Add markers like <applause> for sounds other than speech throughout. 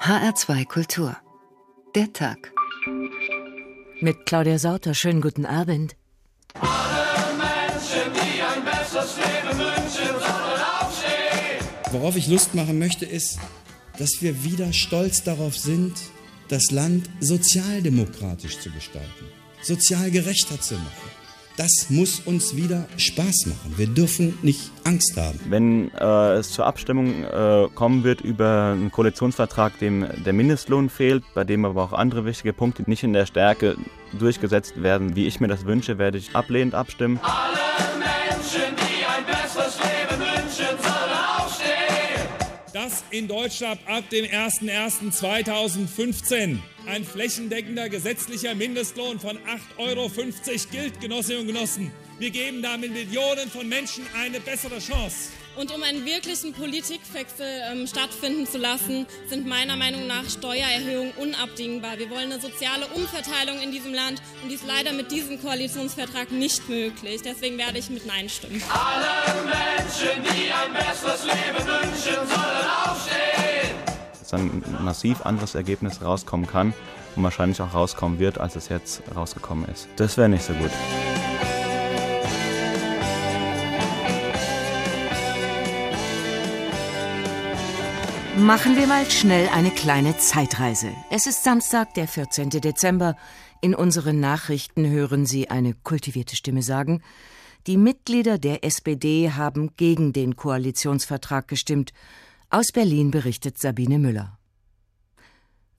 HR2 Kultur. Der Tag. Mit Claudia Sauter, schönen guten Abend. Alle Menschen, die ein besseres Leben wünschen, sollen aufstehen. Worauf ich Lust machen möchte, ist, dass wir wieder stolz darauf sind, das Land sozialdemokratisch zu gestalten, sozial gerechter zu machen. Das muss uns wieder Spaß machen. Wir dürfen nicht Angst haben. Wenn äh, es zur Abstimmung äh, kommen wird über einen Koalitionsvertrag, dem der Mindestlohn fehlt, bei dem aber auch andere wichtige Punkte nicht in der Stärke durchgesetzt werden, wie ich mir das wünsche, werde ich ablehnend abstimmen. Alle Menschen, die ein besseres Leben wünschen, sollen aufstehen. dass in Deutschland ab dem 01.01.2015 ein flächendeckender gesetzlicher Mindestlohn von 8,50 Euro gilt, Genossinnen und Genossen. Wir geben damit Millionen von Menschen eine bessere Chance. Und um einen wirklichen Politikwechsel ähm, stattfinden zu lassen, sind meiner Meinung nach Steuererhöhungen unabdingbar. Wir wollen eine soziale Umverteilung in diesem Land und die ist leider mit diesem Koalitionsvertrag nicht möglich. Deswegen werde ich mit Nein stimmen. Alle Menschen, die ein besseres Leben wünschen, sollen aufstehen. Dann ein massiv anderes Ergebnis rauskommen kann und wahrscheinlich auch rauskommen wird, als es jetzt rausgekommen ist. Das wäre nicht so gut. Machen wir mal schnell eine kleine Zeitreise. Es ist Samstag, der 14. Dezember. In unseren Nachrichten hören Sie eine kultivierte Stimme sagen, die Mitglieder der SPD haben gegen den Koalitionsvertrag gestimmt. Aus Berlin berichtet Sabine Müller.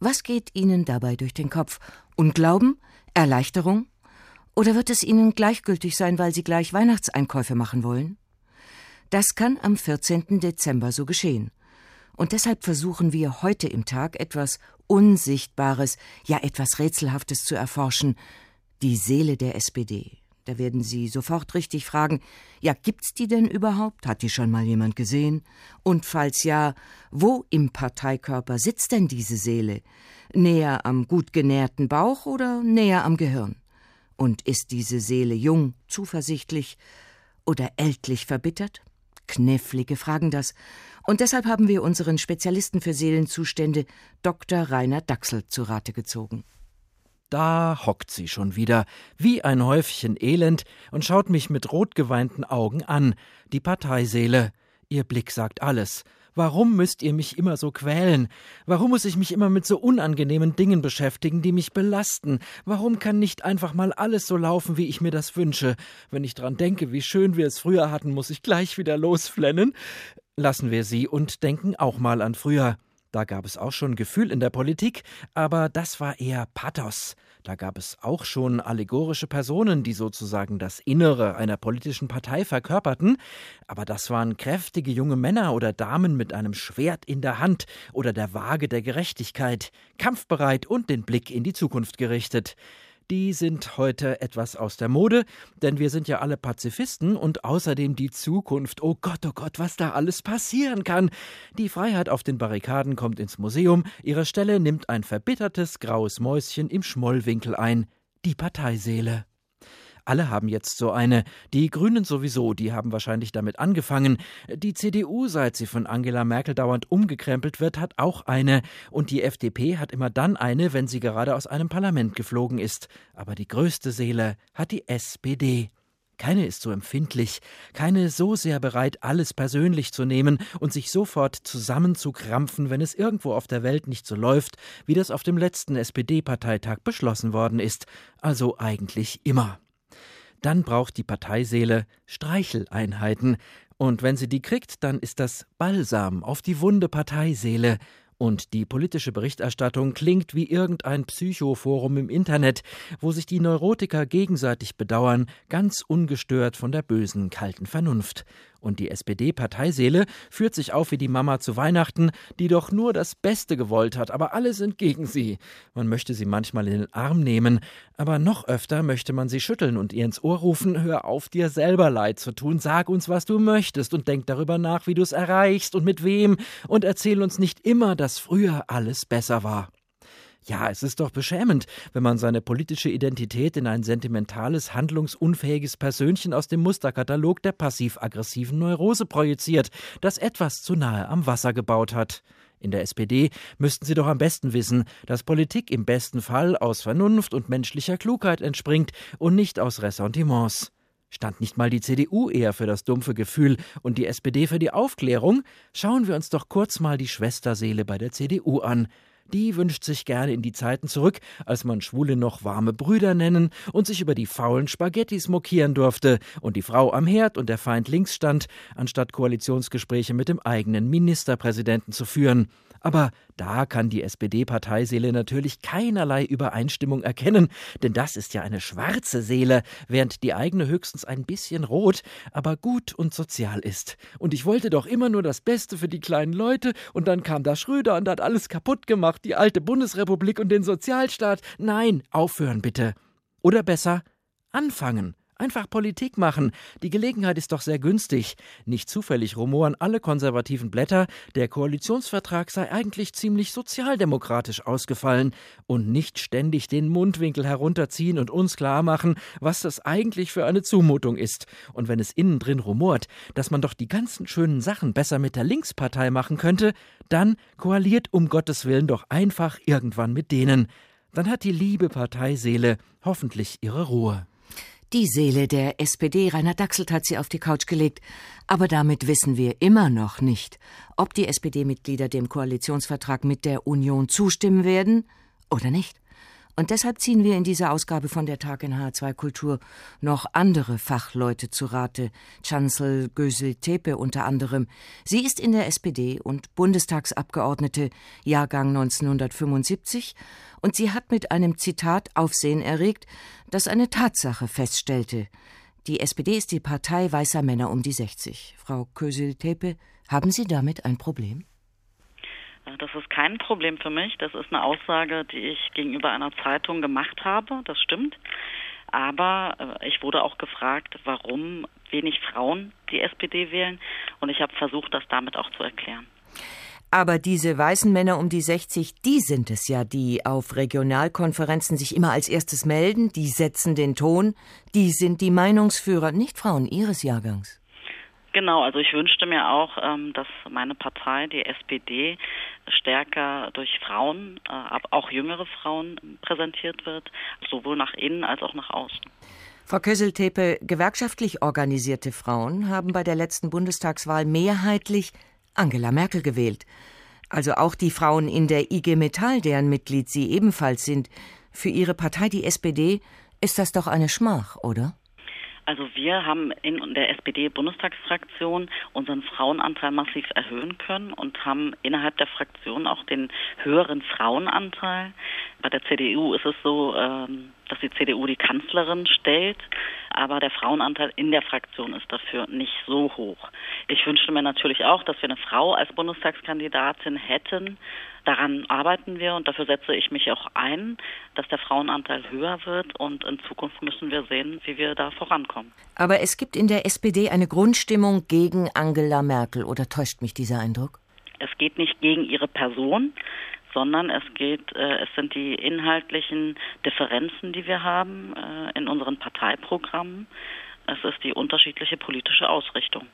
Was geht Ihnen dabei durch den Kopf? Unglauben? Erleichterung? Oder wird es Ihnen gleichgültig sein, weil Sie gleich Weihnachtseinkäufe machen wollen? Das kann am 14. Dezember so geschehen. Und deshalb versuchen wir heute im Tag etwas Unsichtbares, ja etwas Rätselhaftes zu erforschen, die Seele der SPD. Da werden Sie sofort richtig fragen, ja, gibt's die denn überhaupt? Hat die schon mal jemand gesehen? Und falls ja, wo im Parteikörper sitzt denn diese Seele? Näher am gut genährten Bauch oder näher am Gehirn? Und ist diese Seele jung, zuversichtlich oder ältlich verbittert? Knifflige Fragen das. Und deshalb haben wir unseren Spezialisten für Seelenzustände, Dr. Rainer Dachsel, zu Rate gezogen. Da hockt sie schon wieder, wie ein Häufchen Elend, und schaut mich mit rotgeweinten Augen an, die Parteiseele. Ihr Blick sagt alles. Warum müsst ihr mich immer so quälen? Warum muss ich mich immer mit so unangenehmen Dingen beschäftigen, die mich belasten? Warum kann nicht einfach mal alles so laufen, wie ich mir das wünsche? Wenn ich dran denke, wie schön wir es früher hatten, muss ich gleich wieder losflennen. Lassen wir sie und denken auch mal an früher. Da gab es auch schon Gefühl in der Politik, aber das war eher Pathos. Da gab es auch schon allegorische Personen, die sozusagen das Innere einer politischen Partei verkörperten, aber das waren kräftige junge Männer oder Damen mit einem Schwert in der Hand oder der Waage der Gerechtigkeit, kampfbereit und den Blick in die Zukunft gerichtet die sind heute etwas aus der Mode, denn wir sind ja alle Pazifisten und außerdem die Zukunft. Oh Gott, oh Gott, was da alles passieren kann. Die Freiheit auf den Barrikaden kommt ins Museum, ihre Stelle nimmt ein verbittertes graues Mäuschen im Schmollwinkel ein, die Parteiseele. Alle haben jetzt so eine. Die Grünen sowieso, die haben wahrscheinlich damit angefangen. Die CDU, seit sie von Angela Merkel dauernd umgekrempelt wird, hat auch eine. Und die FDP hat immer dann eine, wenn sie gerade aus einem Parlament geflogen ist. Aber die größte Seele hat die SPD. Keine ist so empfindlich, keine so sehr bereit, alles persönlich zu nehmen und sich sofort zusammenzukrampfen, wenn es irgendwo auf der Welt nicht so läuft, wie das auf dem letzten SPD-Parteitag beschlossen worden ist. Also eigentlich immer. Dann braucht die Parteiseele Streicheleinheiten. Und wenn sie die kriegt, dann ist das Balsam auf die wunde Parteiseele. Und die politische Berichterstattung klingt wie irgendein Psychoforum im Internet, wo sich die Neurotiker gegenseitig bedauern, ganz ungestört von der bösen, kalten Vernunft. Und die SPD-Parteiseele führt sich auf wie die Mama zu Weihnachten, die doch nur das Beste gewollt hat, aber alle sind gegen sie. Man möchte sie manchmal in den Arm nehmen, aber noch öfter möchte man sie schütteln und ihr ins Ohr rufen, hör auf, dir selber leid zu tun, sag uns, was du möchtest und denk darüber nach, wie du es erreichst und mit wem und erzähl uns nicht immer, dass früher alles besser war. Ja, es ist doch beschämend, wenn man seine politische Identität in ein sentimentales, handlungsunfähiges Persönchen aus dem Musterkatalog der passiv-aggressiven Neurose projiziert, das etwas zu nahe am Wasser gebaut hat. In der SPD müssten Sie doch am besten wissen, dass Politik im besten Fall aus Vernunft und menschlicher Klugheit entspringt und nicht aus Ressentiments. Stand nicht mal die CDU eher für das dumpfe Gefühl und die SPD für die Aufklärung? Schauen wir uns doch kurz mal die Schwesterseele bei der CDU an die wünscht sich gerne in die Zeiten zurück, als man Schwule noch warme Brüder nennen und sich über die faulen Spaghettis mokieren durfte und die Frau am Herd und der Feind links stand, anstatt Koalitionsgespräche mit dem eigenen Ministerpräsidenten zu führen. Aber da kann die SPD-Parteiseele natürlich keinerlei Übereinstimmung erkennen, denn das ist ja eine schwarze Seele, während die eigene höchstens ein bisschen rot, aber gut und sozial ist. Und ich wollte doch immer nur das Beste für die kleinen Leute, und dann kam da Schröder und hat alles kaputt gemacht, die alte Bundesrepublik und den Sozialstaat. Nein, aufhören bitte. Oder besser, anfangen. Einfach Politik machen. Die Gelegenheit ist doch sehr günstig. Nicht zufällig rumoren alle konservativen Blätter, der Koalitionsvertrag sei eigentlich ziemlich sozialdemokratisch ausgefallen und nicht ständig den Mundwinkel herunterziehen und uns klar machen, was das eigentlich für eine Zumutung ist. Und wenn es innen drin rumort, dass man doch die ganzen schönen Sachen besser mit der Linkspartei machen könnte, dann koaliert um Gottes Willen doch einfach irgendwann mit denen. Dann hat die liebe Parteiseele hoffentlich ihre Ruhe. Die Seele der SPD, Rainer Dachselt hat sie auf die Couch gelegt. Aber damit wissen wir immer noch nicht, ob die SPD-Mitglieder dem Koalitionsvertrag mit der Union zustimmen werden oder nicht. Und deshalb ziehen wir in dieser Ausgabe von der Tag in H2 Kultur noch andere Fachleute zu Rate. Chancel Gösel Tepe unter anderem. Sie ist in der SPD und Bundestagsabgeordnete, Jahrgang 1975, und sie hat mit einem Zitat Aufsehen erregt, das eine Tatsache feststellte. Die SPD ist die Partei weißer Männer um die 60. Frau Kösel Tepe, haben Sie damit ein Problem? Das ist kein Problem für mich. Das ist eine Aussage, die ich gegenüber einer Zeitung gemacht habe. Das stimmt. Aber äh, ich wurde auch gefragt, warum wenig Frauen die SPD wählen. Und ich habe versucht, das damit auch zu erklären. Aber diese weißen Männer um die 60, die sind es ja, die auf Regionalkonferenzen sich immer als erstes melden, die setzen den Ton, die sind die Meinungsführer, nicht Frauen ihres Jahrgangs. Genau, also ich wünschte mir auch, ähm, dass meine Partei, die SPD, stärker durch Frauen, äh, auch jüngere Frauen präsentiert wird, sowohl nach innen als auch nach außen. Frau Kösseltepe, gewerkschaftlich organisierte Frauen haben bei der letzten Bundestagswahl mehrheitlich Angela Merkel gewählt. Also auch die Frauen in der IG Metall, deren Mitglied Sie ebenfalls sind. Für Ihre Partei, die SPD, ist das doch eine Schmach, oder? Also wir haben in der SPD-Bundestagsfraktion unseren Frauenanteil massiv erhöhen können und haben innerhalb der Fraktion auch den höheren Frauenanteil. Bei der CDU ist es so, ähm, dass die CDU die Kanzlerin stellt, aber der Frauenanteil in der Fraktion ist dafür nicht so hoch. Ich wünschte mir natürlich auch, dass wir eine Frau als Bundestagskandidatin hätten. Daran arbeiten wir und dafür setze ich mich auch ein, dass der Frauenanteil höher wird und in Zukunft müssen wir sehen, wie wir da vorankommen. Aber es gibt in der SPD eine Grundstimmung gegen Angela Merkel oder täuscht mich dieser Eindruck? Es geht nicht gegen ihre Person, sondern es geht, äh, es sind die inhaltlichen Differenzen, die wir haben äh, in unseren Parteiprogrammen. Es ist die unterschiedliche politische Ausrichtung.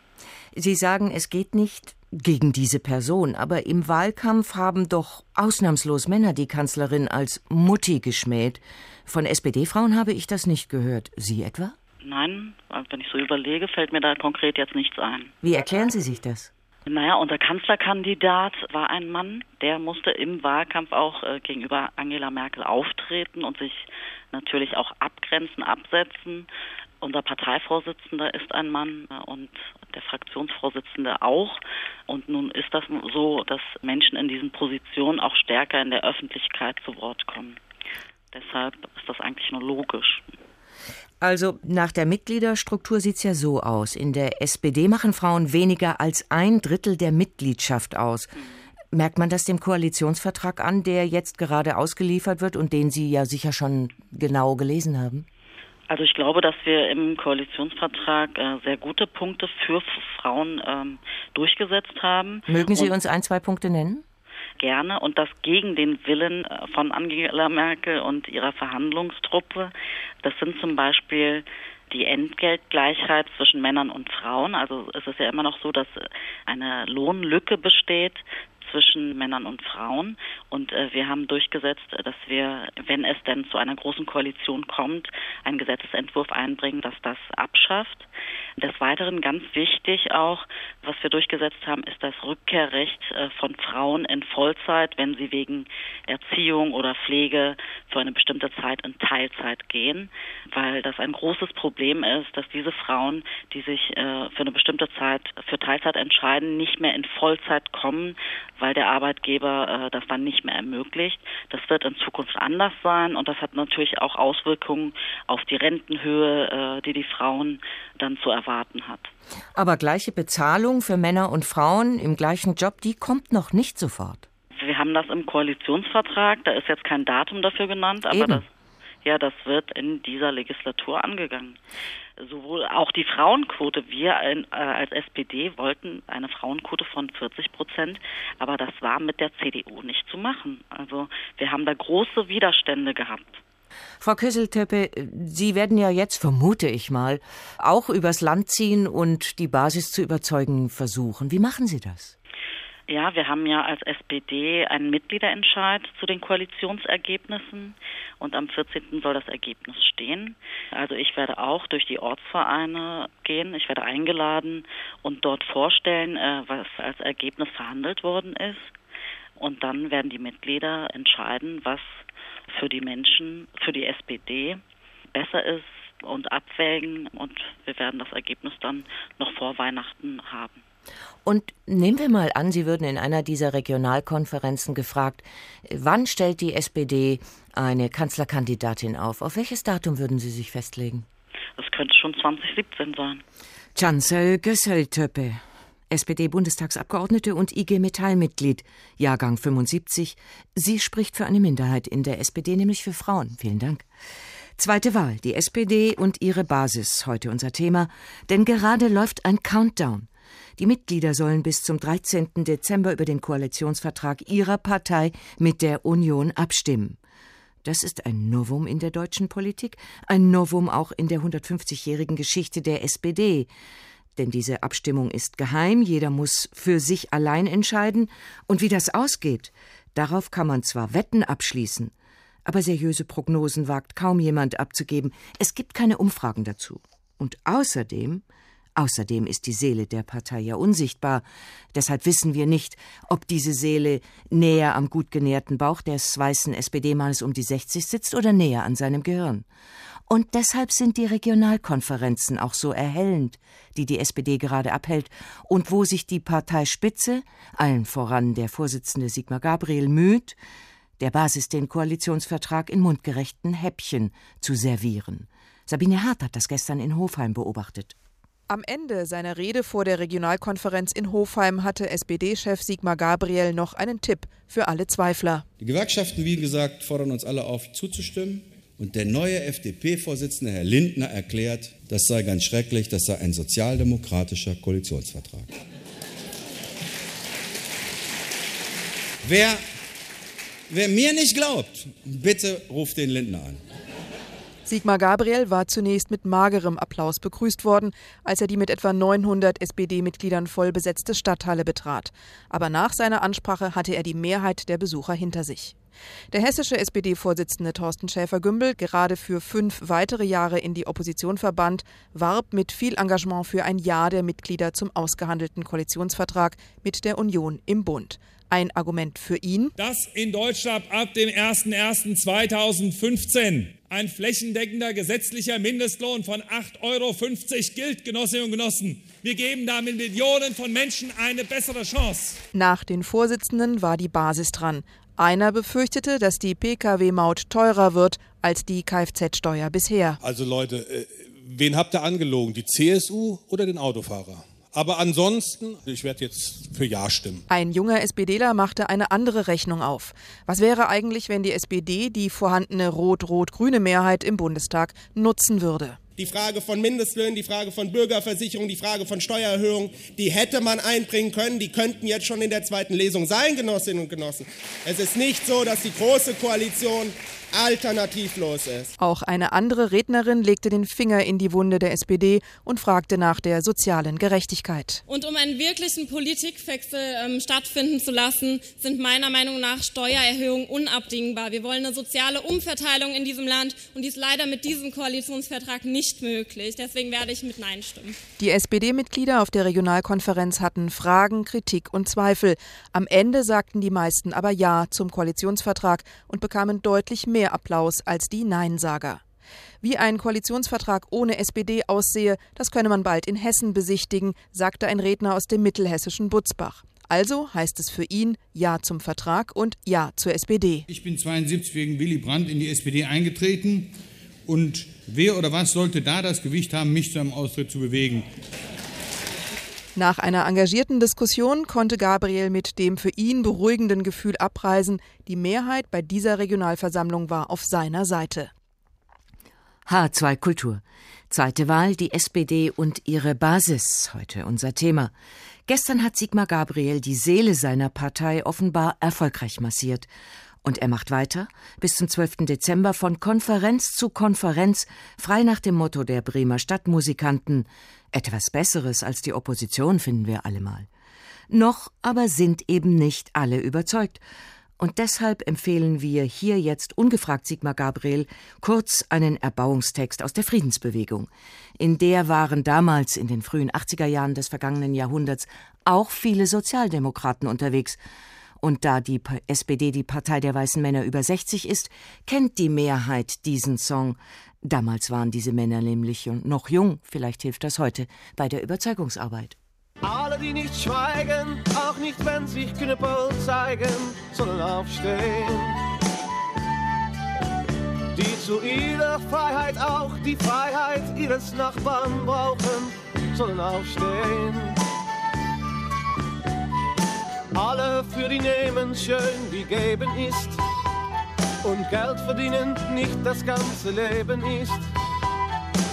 Sie sagen, es geht nicht gegen diese Person, aber im Wahlkampf haben doch ausnahmslos Männer die Kanzlerin als Mutti geschmäht. Von SPD-Frauen habe ich das nicht gehört. Sie etwa? Nein, wenn ich so überlege, fällt mir da konkret jetzt nichts ein. Wie erklären Sie sich das? Naja, unser Kanzlerkandidat war ein Mann, der musste im Wahlkampf auch äh, gegenüber Angela Merkel auftreten und sich natürlich auch abgrenzen, absetzen. Unser Parteivorsitzender ist ein Mann äh, und der Fraktionsvorsitzende auch. Und nun ist das so, dass Menschen in diesen Positionen auch stärker in der Öffentlichkeit zu Wort kommen. Deshalb ist das eigentlich nur logisch. Also nach der Mitgliederstruktur sieht es ja so aus. In der SPD machen Frauen weniger als ein Drittel der Mitgliedschaft aus. Merkt man das dem Koalitionsvertrag an, der jetzt gerade ausgeliefert wird und den Sie ja sicher schon genau gelesen haben? Also ich glaube, dass wir im Koalitionsvertrag äh, sehr gute Punkte für Frauen ähm, durchgesetzt haben. Mögen Sie und uns ein, zwei Punkte nennen? gerne und das gegen den Willen äh, von Angela Merkel und ihrer Verhandlungstruppe. Das sind zum Beispiel die Entgeltgleichheit zwischen Männern und Frauen. Also es ist ja immer noch so, dass eine Lohnlücke besteht zwischen Männern und Frauen. Und äh, wir haben durchgesetzt, dass wir, wenn es denn zu einer großen Koalition kommt, einen Gesetzesentwurf einbringen, dass das abschafft. Des Weiteren ganz wichtig auch, was wir durchgesetzt haben, ist das Rückkehrrecht äh, von Frauen in Vollzeit, wenn sie wegen Erziehung oder Pflege für eine bestimmte Zeit in Teilzeit gehen, weil das ein großes Problem ist, dass diese Frauen, die sich äh, für eine bestimmte Zeit für Teilzeit entscheiden, nicht mehr in Vollzeit kommen, weil der Arbeitgeber äh, das dann nicht mehr ermöglicht. Das wird in Zukunft anders sein und das hat natürlich auch Auswirkungen auf die Rentenhöhe, die die Frauen dann zu erwarten hat. Aber gleiche Bezahlung für Männer und Frauen im gleichen Job, die kommt noch nicht sofort. Wir haben das im Koalitionsvertrag, da ist jetzt kein Datum dafür genannt, aber Eben. das ja, das wird in dieser Legislatur angegangen. Sowohl auch die Frauenquote. Wir äh, als SPD wollten eine Frauenquote von 40 Prozent, aber das war mit der CDU nicht zu machen. Also wir haben da große Widerstände gehabt. Frau Kösseltöppe, Sie werden ja jetzt, vermute ich mal, auch übers Land ziehen und die Basis zu überzeugen versuchen. Wie machen Sie das? Ja, wir haben ja als SPD einen Mitgliederentscheid zu den Koalitionsergebnissen und am 14. soll das Ergebnis stehen. Also ich werde auch durch die Ortsvereine gehen. Ich werde eingeladen und dort vorstellen, äh, was als Ergebnis verhandelt worden ist. Und dann werden die Mitglieder entscheiden, was für die Menschen, für die SPD besser ist und abwägen und wir werden das Ergebnis dann noch vor Weihnachten haben. Und nehmen wir mal an, Sie würden in einer dieser Regionalkonferenzen gefragt, wann stellt die SPD eine Kanzlerkandidatin auf? Auf welches Datum würden Sie sich festlegen? Das könnte schon 2017 sein. Chancel Gösseltöppe, SPD-Bundestagsabgeordnete und IG Metall-Mitglied, Jahrgang 75. Sie spricht für eine Minderheit in der SPD, nämlich für Frauen. Vielen Dank. Zweite Wahl, die SPD und ihre Basis, heute unser Thema, denn gerade läuft ein Countdown. Die Mitglieder sollen bis zum 13. Dezember über den Koalitionsvertrag ihrer Partei mit der Union abstimmen. Das ist ein Novum in der deutschen Politik, ein Novum auch in der 150-jährigen Geschichte der SPD. Denn diese Abstimmung ist geheim, jeder muss für sich allein entscheiden, und wie das ausgeht, darauf kann man zwar Wetten abschließen, aber seriöse Prognosen wagt kaum jemand abzugeben, es gibt keine Umfragen dazu. Und außerdem Außerdem ist die Seele der Partei ja unsichtbar. Deshalb wissen wir nicht, ob diese Seele näher am gut genährten Bauch des weißen SPD-Mannes um die 60 sitzt oder näher an seinem Gehirn. Und deshalb sind die Regionalkonferenzen auch so erhellend, die die SPD gerade abhält und wo sich die Parteispitze, allen voran der Vorsitzende Sigmar Gabriel, müht, der Basis den Koalitionsvertrag in mundgerechten Häppchen zu servieren. Sabine Hart hat das gestern in Hofheim beobachtet. Am Ende seiner Rede vor der Regionalkonferenz in Hofheim hatte SPD-Chef Sigmar Gabriel noch einen Tipp für alle Zweifler. Die Gewerkschaften, wie gesagt, fordern uns alle auf, zuzustimmen. Und der neue FDP-Vorsitzende, Herr Lindner, erklärt, das sei ganz schrecklich, das sei ein sozialdemokratischer Koalitionsvertrag. Wer, wer mir nicht glaubt, bitte ruft den Lindner an. Sigmar Gabriel war zunächst mit magerem Applaus begrüßt worden, als er die mit etwa 900 SPD-Mitgliedern vollbesetzte Stadthalle betrat. Aber nach seiner Ansprache hatte er die Mehrheit der Besucher hinter sich. Der hessische SPD-Vorsitzende Thorsten Schäfer-Gümbel, gerade für fünf weitere Jahre in die Opposition verbannt, warb mit viel Engagement für ein Ja der Mitglieder zum ausgehandelten Koalitionsvertrag mit der Union im Bund. Ein Argument für ihn. Dass in Deutschland ab dem 01.01.2015 ein flächendeckender gesetzlicher Mindestlohn von 8,50 Euro gilt, Genossinnen und Genossen. Wir geben damit Millionen von Menschen eine bessere Chance. Nach den Vorsitzenden war die Basis dran. Einer befürchtete, dass die Pkw-Maut teurer wird als die Kfz-Steuer bisher. Also Leute, äh, wen habt ihr angelogen? Die CSU oder den Autofahrer? Aber ansonsten, ich werde jetzt für Ja stimmen. Ein junger SPDler machte eine andere Rechnung auf. Was wäre eigentlich, wenn die SPD die vorhandene rot-rot-grüne Mehrheit im Bundestag nutzen würde? Die Frage von Mindestlöhnen, die Frage von Bürgerversicherung, die Frage von Steuererhöhung, die hätte man einbringen können. Die könnten jetzt schon in der zweiten Lesung sein, Genossinnen und Genossen. Es ist nicht so, dass die Große Koalition alternativlos ist. Auch eine andere Rednerin legte den Finger in die Wunde der SPD und fragte nach der sozialen Gerechtigkeit. Und um einen wirklichen Politikwechsel ähm, stattfinden zu lassen, sind meiner Meinung nach Steuererhöhungen unabdingbar. Wir wollen eine soziale Umverteilung in diesem Land und die ist leider mit diesem Koalitionsvertrag nicht möglich. Deswegen werde ich mit Nein stimmen. Die SPD-Mitglieder auf der Regionalkonferenz hatten Fragen, Kritik und Zweifel. Am Ende sagten die meisten aber Ja zum Koalitionsvertrag und bekamen deutlich mehr mehr Applaus als die Neinsager. Wie ein Koalitionsvertrag ohne SPD aussehe, das könne man bald in Hessen besichtigen, sagte ein Redner aus dem mittelhessischen Butzbach. Also heißt es für ihn Ja zum Vertrag und Ja zur SPD. Ich bin 72 wegen Willy Brandt in die SPD eingetreten. Und wer oder was sollte da das Gewicht haben, mich zu einem Austritt zu bewegen? Nach einer engagierten Diskussion konnte Gabriel mit dem für ihn beruhigenden Gefühl abreisen, die Mehrheit bei dieser Regionalversammlung war auf seiner Seite. H2 Kultur. Zweite Wahl, die SPD und ihre Basis. Heute unser Thema. Gestern hat Sigmar Gabriel die Seele seiner Partei offenbar erfolgreich massiert. Und er macht weiter bis zum 12. Dezember von Konferenz zu Konferenz, frei nach dem Motto der Bremer Stadtmusikanten etwas Besseres als die Opposition finden wir allemal. Noch aber sind eben nicht alle überzeugt. Und deshalb empfehlen wir hier jetzt ungefragt Sigmar Gabriel kurz einen Erbauungstext aus der Friedensbewegung. In der waren damals in den frühen 80er Jahren des vergangenen Jahrhunderts auch viele Sozialdemokraten unterwegs. Und da die SPD die Partei der weißen Männer über 60 ist, kennt die Mehrheit diesen Song. Damals waren diese Männer nämlich noch jung, vielleicht hilft das heute bei der Überzeugungsarbeit. Alle, die nicht schweigen, auch nicht, wenn sich Knüppel zeigen, sollen aufstehen. Die zu ihrer Freiheit auch die Freiheit ihres Nachbarn brauchen, sollen aufstehen. Alle für die nehmen schön, wie geben ist und Geld verdienen nicht das ganze Leben ist.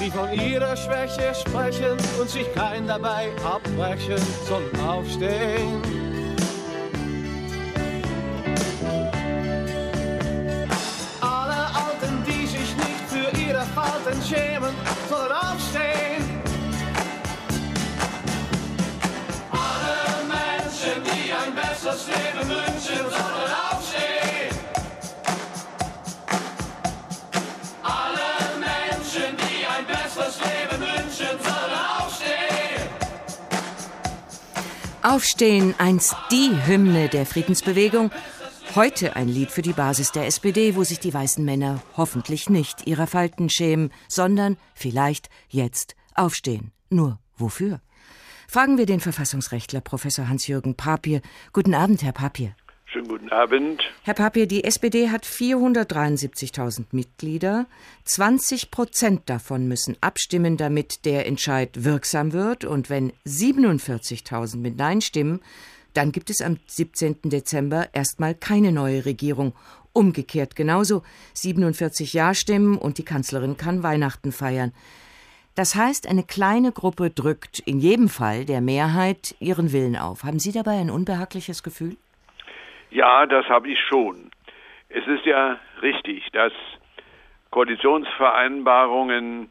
Die von ihrer Schwäche sprechen und sich kein dabei abbrechen, sollen aufstehen. Alle Alten, die sich nicht für ihre Falten schämen, sollen aufstehen. Besseres Leben wünschen, sollen aufstehen. Alle Menschen, die ein besseres Leben wünschen, sollen aufstehen. Aufstehen, einst die Hymne der Friedensbewegung, heute ein Lied für die Basis der SPD, wo sich die weißen Männer hoffentlich nicht ihrer Falten schämen, sondern vielleicht jetzt aufstehen. Nur wofür? Fragen wir den Verfassungsrechtler Professor Hans-Jürgen Papier. Guten Abend, Herr Papier. Schönen guten Abend. Herr Papier, die SPD hat 473.000 Mitglieder. 20 Prozent davon müssen abstimmen, damit der Entscheid wirksam wird. Und wenn 47.000 mit Nein stimmen, dann gibt es am 17. Dezember erstmal keine neue Regierung. Umgekehrt genauso. 47 Ja-Stimmen und die Kanzlerin kann Weihnachten feiern. Das heißt, eine kleine Gruppe drückt in jedem Fall der Mehrheit ihren Willen auf. Haben Sie dabei ein unbehagliches Gefühl? Ja, das habe ich schon. Es ist ja richtig, dass Koalitionsvereinbarungen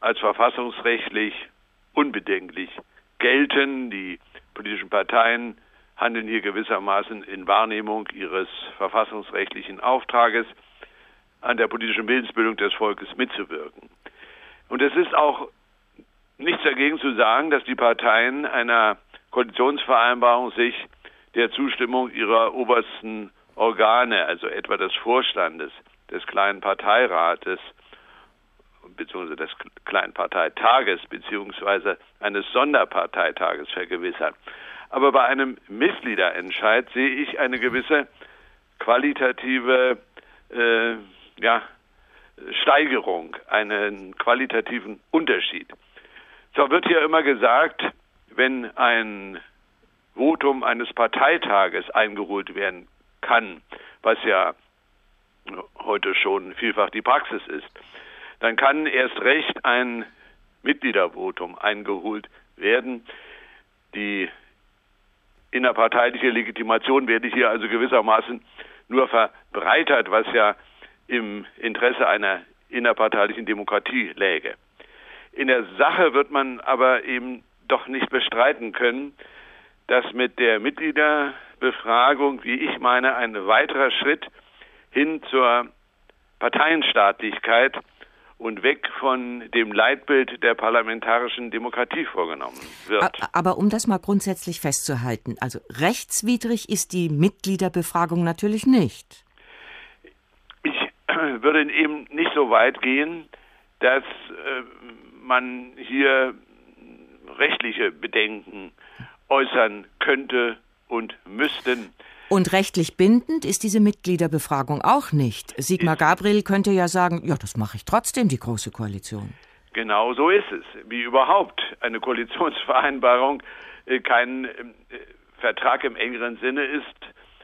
als verfassungsrechtlich unbedenklich gelten. Die politischen Parteien handeln hier gewissermaßen in Wahrnehmung ihres verfassungsrechtlichen Auftrages, an der politischen Willensbildung des Volkes mitzuwirken. Und es ist auch nichts dagegen zu sagen, dass die Parteien einer Koalitionsvereinbarung sich der Zustimmung ihrer obersten Organe, also etwa des Vorstandes, des kleinen Parteirates bzw. des kleinen Parteitages bzw. eines Sonderparteitages vergewissern. Aber bei einem Mitgliederentscheid sehe ich eine gewisse qualitative äh, ja, Steigerung, einen qualitativen Unterschied. So wird hier immer gesagt, wenn ein Votum eines Parteitages eingeholt werden kann, was ja heute schon vielfach die Praxis ist, dann kann erst recht ein Mitgliedervotum eingeholt werden. Die innerparteiliche Legitimation werde hier also gewissermaßen nur verbreitert, was ja im Interesse einer innerparteilichen Demokratie läge. In der Sache wird man aber eben doch nicht bestreiten können, dass mit der Mitgliederbefragung, wie ich meine, ein weiterer Schritt hin zur Parteienstaatlichkeit und weg von dem Leitbild der parlamentarischen Demokratie vorgenommen wird. Aber um das mal grundsätzlich festzuhalten, also rechtswidrig ist die Mitgliederbefragung natürlich nicht. <coughs> Würde eben nicht so weit gehen, dass äh, man hier rechtliche Bedenken äußern könnte und müssten. Und rechtlich bindend ist diese Mitgliederbefragung auch nicht. Sigmar Gabriel könnte ja sagen, ja, das mache ich trotzdem, die Große Koalition. Genau so ist es. Wie überhaupt eine Koalitionsvereinbarung äh, kein äh, Vertrag im engeren Sinne ist,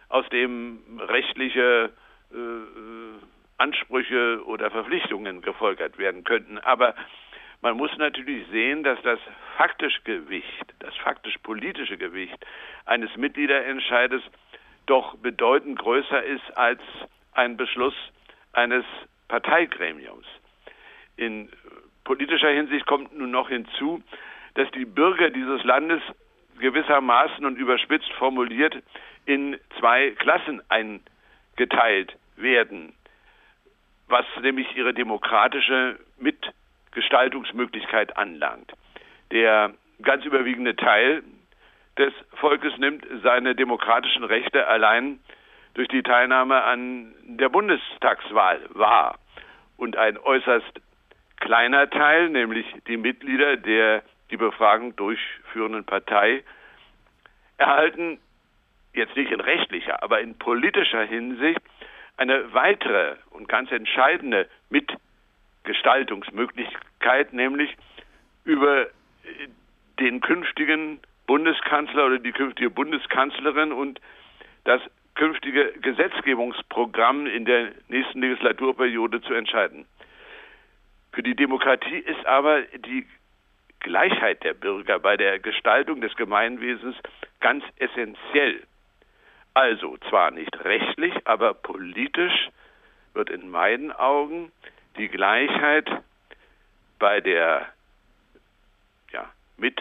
aus dem rechtliche äh, Ansprüche oder Verpflichtungen gefolgert werden könnten. Aber man muss natürlich sehen, dass das faktische Gewicht, das faktisch politische Gewicht eines Mitgliederentscheides doch bedeutend größer ist als ein Beschluss eines Parteigremiums. In politischer Hinsicht kommt nun noch hinzu, dass die Bürger dieses Landes gewissermaßen und überspitzt formuliert in zwei Klassen eingeteilt werden, was nämlich ihre demokratische Mitgestaltungsmöglichkeit anlangt. Der ganz überwiegende Teil des Volkes nimmt seine demokratischen Rechte allein durch die Teilnahme an der Bundestagswahl wahr. Und ein äußerst kleiner Teil, nämlich die Mitglieder der die Befragung durchführenden Partei, erhalten jetzt nicht in rechtlicher, aber in politischer Hinsicht eine weitere und ganz entscheidende Mitgestaltungsmöglichkeit, nämlich über den künftigen Bundeskanzler oder die künftige Bundeskanzlerin und das künftige Gesetzgebungsprogramm in der nächsten Legislaturperiode zu entscheiden. Für die Demokratie ist aber die Gleichheit der Bürger bei der Gestaltung des Gemeinwesens ganz essentiell. Also zwar nicht rechtlich, aber politisch wird in meinen Augen die Gleichheit bei der ja, mit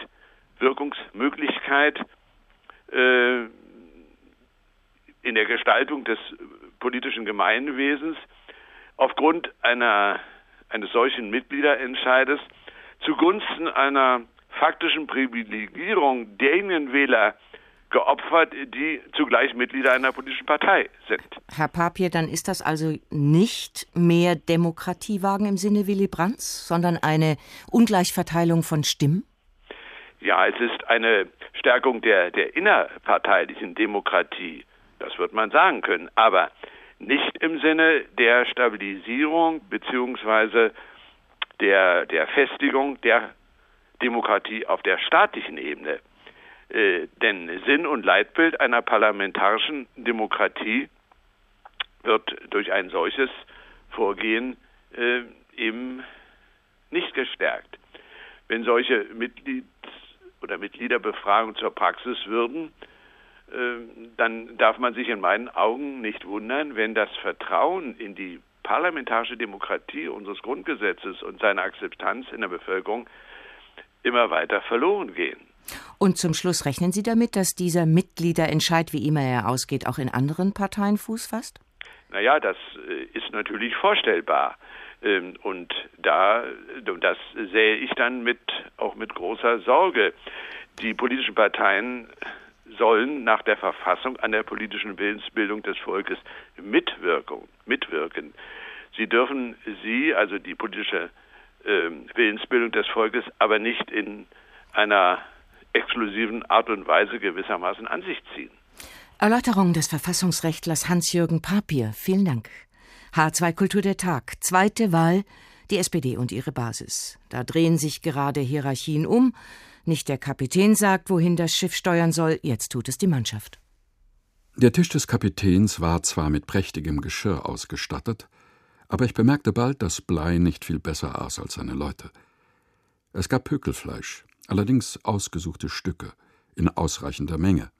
Wirkungsmöglichkeit äh, in der Gestaltung des politischen Gemeinwesens aufgrund einer, eines solchen Mitgliederentscheides zugunsten einer faktischen Privilegierung derjenigen Wähler geopfert, die zugleich Mitglieder einer politischen Partei sind. Herr Papier, dann ist das also nicht mehr Demokratiewagen im Sinne Willy Brandts, sondern eine Ungleichverteilung von Stimmen? Ja, es ist eine Stärkung der, der innerparteilichen Demokratie, das wird man sagen können, aber nicht im Sinne der Stabilisierung beziehungsweise der, der Festigung der Demokratie auf der staatlichen Ebene. Äh, denn Sinn und Leitbild einer parlamentarischen Demokratie wird durch ein solches Vorgehen äh, eben nicht gestärkt. Wenn solche Mitglieds oder Mitgliederbefragung zur Praxis würden, äh, dann darf man sich in meinen Augen nicht wundern, wenn das Vertrauen in die parlamentarische Demokratie unseres Grundgesetzes und seine Akzeptanz in der Bevölkerung immer weiter verloren gehen. Und zum Schluss rechnen Sie damit, dass dieser Mitgliederentscheid, wie immer er ausgeht, auch in anderen Parteien Fuß fasst? Naja, das äh, ist natürlich vorstellbar. Ähm, und da, das sähe ich dann mit, auch mit großer Sorge. Die politischen Parteien sollen nach der Verfassung an der politischen Willensbildung des Volkes mitwirken. mitwirken. Sie dürfen sie, also die politische äh, Willensbildung des Volkes, aber nicht in einer exklusiven Art und Weise gewissermaßen an sich ziehen. Erläuterung des Verfassungsrechtlers Hans-Jürgen Papier. Vielen Dank. H2 Kultur der Tag. Zweite Wahl, die SPD und ihre Basis. Da drehen sich gerade Hierarchien um. Nicht der Kapitän sagt, wohin das Schiff steuern soll, jetzt tut es die Mannschaft. Der Tisch des Kapitäns war zwar mit prächtigem Geschirr ausgestattet, Aber ich bemerkte bald, dass Blei nicht viel besser aß als seine Leute. Es gab Pökelfleisch, allerdings ausgesuchte Stücke, in ausreichender Menge.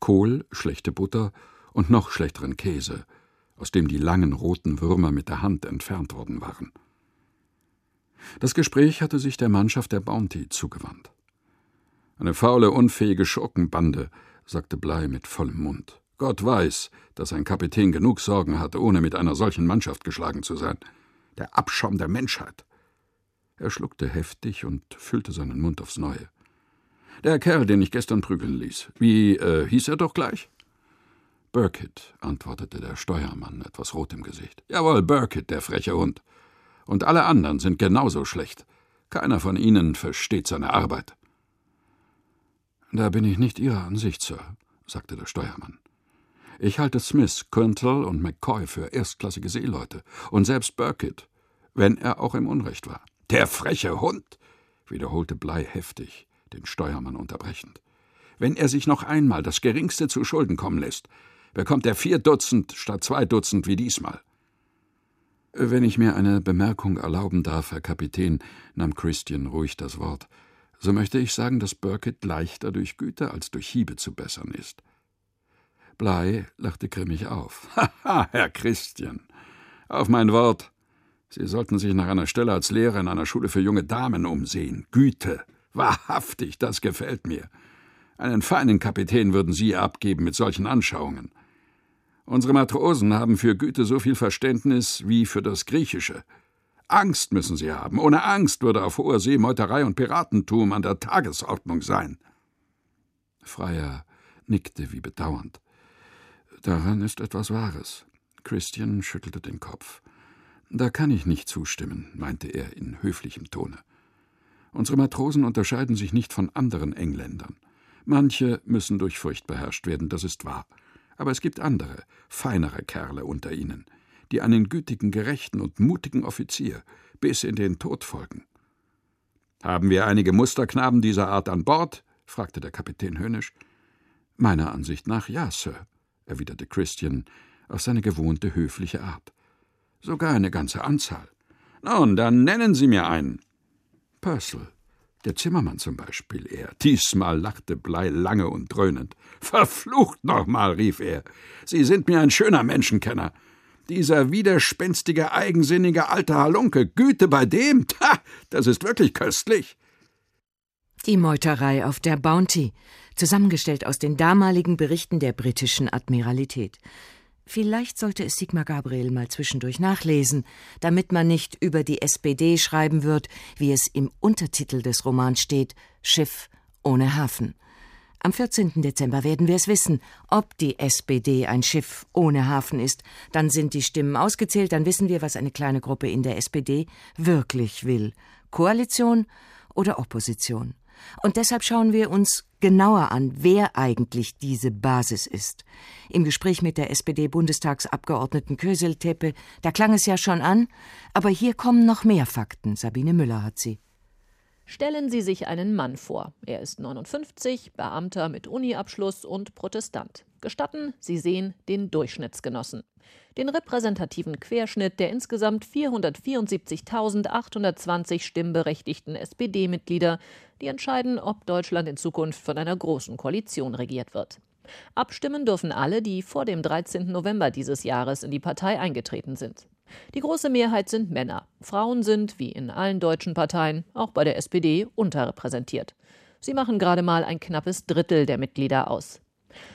Kohl, schlechte Butter und noch schlechteren Käse, aus dem die langen roten Würmer mit der Hand entfernt worden waren. Das Gespräch hatte sich der Mannschaft der Bounty zugewandt. Eine faule, unfähige Schurkenbande, sagte Blei mit vollem Mund. Gott weiß, dass ein Kapitän genug Sorgen hatte, ohne mit einer solchen Mannschaft geschlagen zu sein. Der Abschaum der Menschheit. Er schluckte heftig und füllte seinen Mund aufs Neue. Der Kerl, den ich gestern prügeln ließ. Wie äh, hieß er doch gleich? Burkitt, antwortete der Steuermann, etwas rot im Gesicht. Jawohl, Burkitt, der freche Hund. Und alle anderen sind genauso schlecht. Keiner von ihnen versteht seine Arbeit. Da bin ich nicht Ihrer Ansicht, Sir, sagte der Steuermann. Ich halte Smith, Quintal und McCoy für erstklassige Seeleute und selbst Burkitt, wenn er auch im Unrecht war. Der freche Hund, wiederholte Blei heftig, den Steuermann unterbrechend. Wenn er sich noch einmal das Geringste zu Schulden kommen lässt, bekommt er vier Dutzend statt zwei Dutzend wie diesmal. Wenn ich mir eine Bemerkung erlauben darf, Herr Kapitän, nahm Christian ruhig das Wort, so möchte ich sagen, dass Burkitt leichter durch Güte als durch Hiebe zu bessern ist. Blei lachte grimmig auf. <laughs> Haha, Herr Christian. Auf mein Wort. Sie sollten sich nach einer Stelle als Lehrer in einer Schule für junge Damen umsehen. Güte. Wahrhaftig, das gefällt mir. Einen feinen Kapitän würden Sie abgeben mit solchen Anschauungen. Unsere Matrosen haben für Güte so viel Verständnis wie für das Griechische. Angst müssen sie haben. Ohne Angst würde auf hoher See Meuterei und Piratentum an der Tagesordnung sein. Freier nickte wie bedauernd. Daran ist etwas Wahres. Christian schüttelte den Kopf. Da kann ich nicht zustimmen, meinte er in höflichem Tone. Unsere Matrosen unterscheiden sich nicht von anderen Engländern. Manche müssen durch Furcht beherrscht werden, das ist wahr. Aber es gibt andere, feinere Kerle unter ihnen, die einen gütigen, gerechten und mutigen Offizier bis in den Tod folgen. Haben wir einige Musterknaben dieser Art an Bord? fragte der Kapitän höhnisch. Meiner Ansicht nach ja, Sir, erwiderte Christian auf seine gewohnte höfliche Art. Sogar eine ganze Anzahl. Nun, dann nennen Sie mir einen. Purcell, der Zimmermann zum Beispiel, er. Diesmal lachte Blei lange und dröhnend. Verflucht nochmal, rief er. Sie sind mir ein schöner Menschenkenner. Dieser widerspenstige, eigensinnige alte Halunke, Güte bei dem, ta, das ist wirklich köstlich. Die Meuterei auf der Bounty, zusammengestellt aus den damaligen Berichten der britischen Admiralität. Vielleicht sollte es Sigmar Gabriel mal zwischendurch nachlesen, damit man nicht über die SPD schreiben wird, wie es im Untertitel des Romans steht: Schiff ohne Hafen. Am 14. Dezember werden wir es wissen, ob die SPD ein Schiff ohne Hafen ist. Dann sind die Stimmen ausgezählt, dann wissen wir, was eine kleine Gruppe in der SPD wirklich will. Koalition oder Opposition. Und deshalb schauen wir uns genauer an, wer eigentlich diese Basis ist. Im Gespräch mit der SPD-Bundestagsabgeordneten Kösel-Teppe, da klang es ja schon an, aber hier kommen noch mehr Fakten. Sabine Müller hat sie. Stellen Sie sich einen Mann vor. Er ist 59, Beamter mit Uniabschluss und Protestant. Gestatten, Sie sehen den Durchschnittsgenossen. Den repräsentativen Querschnitt der insgesamt 474.820 stimmberechtigten SPD-Mitglieder, die entscheiden, ob Deutschland in Zukunft von einer großen Koalition regiert wird. Abstimmen dürfen alle, die vor dem 13. November dieses Jahres in die Partei eingetreten sind. Die große Mehrheit sind Männer. Frauen sind, wie in allen deutschen Parteien, auch bei der SPD, unterrepräsentiert. Sie machen gerade mal ein knappes Drittel der Mitglieder aus.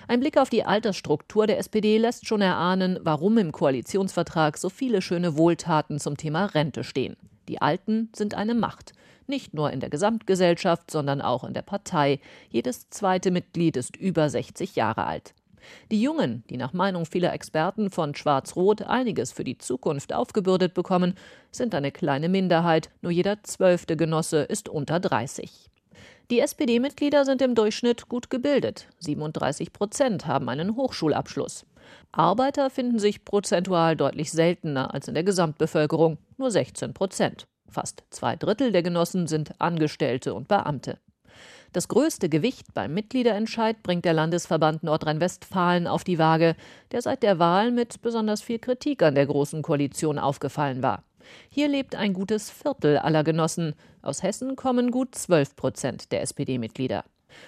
Ein Blick auf die Altersstruktur der SPD lässt schon erahnen, warum im Koalitionsvertrag so viele schöne Wohltaten zum Thema Rente stehen. Die Alten sind eine Macht. Nicht nur in der Gesamtgesellschaft, sondern auch in der Partei. Jedes zweite Mitglied ist über 60 Jahre alt. Die Jungen, die nach Meinung vieler Experten von Schwarz-Rot einiges für die Zukunft aufgebürdet bekommen, sind eine kleine Minderheit, nur jeder zwölfte Genosse ist unter 30. Die SPD-Mitglieder sind im Durchschnitt gut gebildet. 37 Prozent haben einen Hochschulabschluss. Arbeiter finden sich prozentual deutlich seltener als in der Gesamtbevölkerung, nur 16 Prozent. Fast zwei Drittel der Genossen sind Angestellte und Beamte. Das größte Gewicht beim Mitgliederentscheid bringt der Landesverband Nordrhein-Westfalen auf die Waage, der seit der Wahl mit besonders viel Kritik an der Großen Koalition aufgefallen war. Hier lebt ein gutes Viertel aller Genossen. Aus Hessen kommen gut 12 Prozent der SPD-Mitglieder.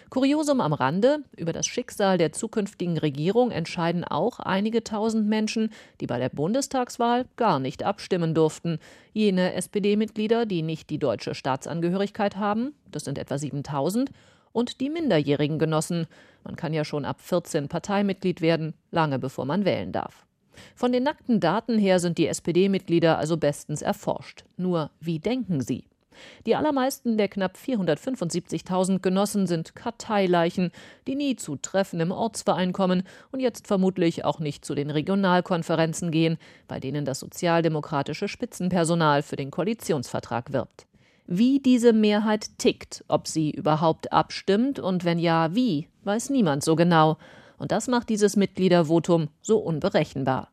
Kuriosum am Rande, über das Schicksal der zukünftigen Regierung entscheiden auch einige tausend Menschen, die bei der Bundestagswahl gar nicht abstimmen durften. Jene SPD-Mitglieder, die nicht die deutsche Staatsangehörigkeit haben, das sind etwa 7000, und die minderjährigen Genossen. Man kann ja schon ab 14 Parteimitglied werden, lange bevor man wählen darf. Von den nackten Daten her sind die SPD-Mitglieder also bestens erforscht. Nur wie denken sie? Die allermeisten der knapp 475.000 Genossen sind Karteileichen, die nie zu Treffen im Ortsverein kommen und jetzt vermutlich auch nicht zu den Regionalkonferenzen gehen, bei denen das sozialdemokratische Spitzenpersonal für den Koalitionsvertrag wirbt. Wie diese Mehrheit tickt, ob sie überhaupt abstimmt und wenn ja, wie, weiß niemand so genau. Und das macht dieses Mitgliedervotum so unberechenbar.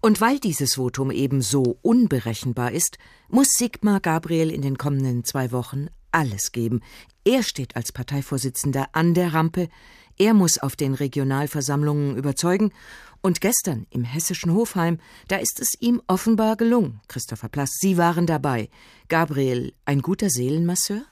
Und weil dieses Votum eben so unberechenbar ist, muss Sigmar Gabriel in den kommenden zwei Wochen alles geben. Er steht als Parteivorsitzender an der Rampe, er muss auf den Regionalversammlungen überzeugen, und gestern im hessischen Hofheim, da ist es ihm offenbar gelungen. Christopher Plass, Sie waren dabei. Gabriel, ein guter Seelenmasseur?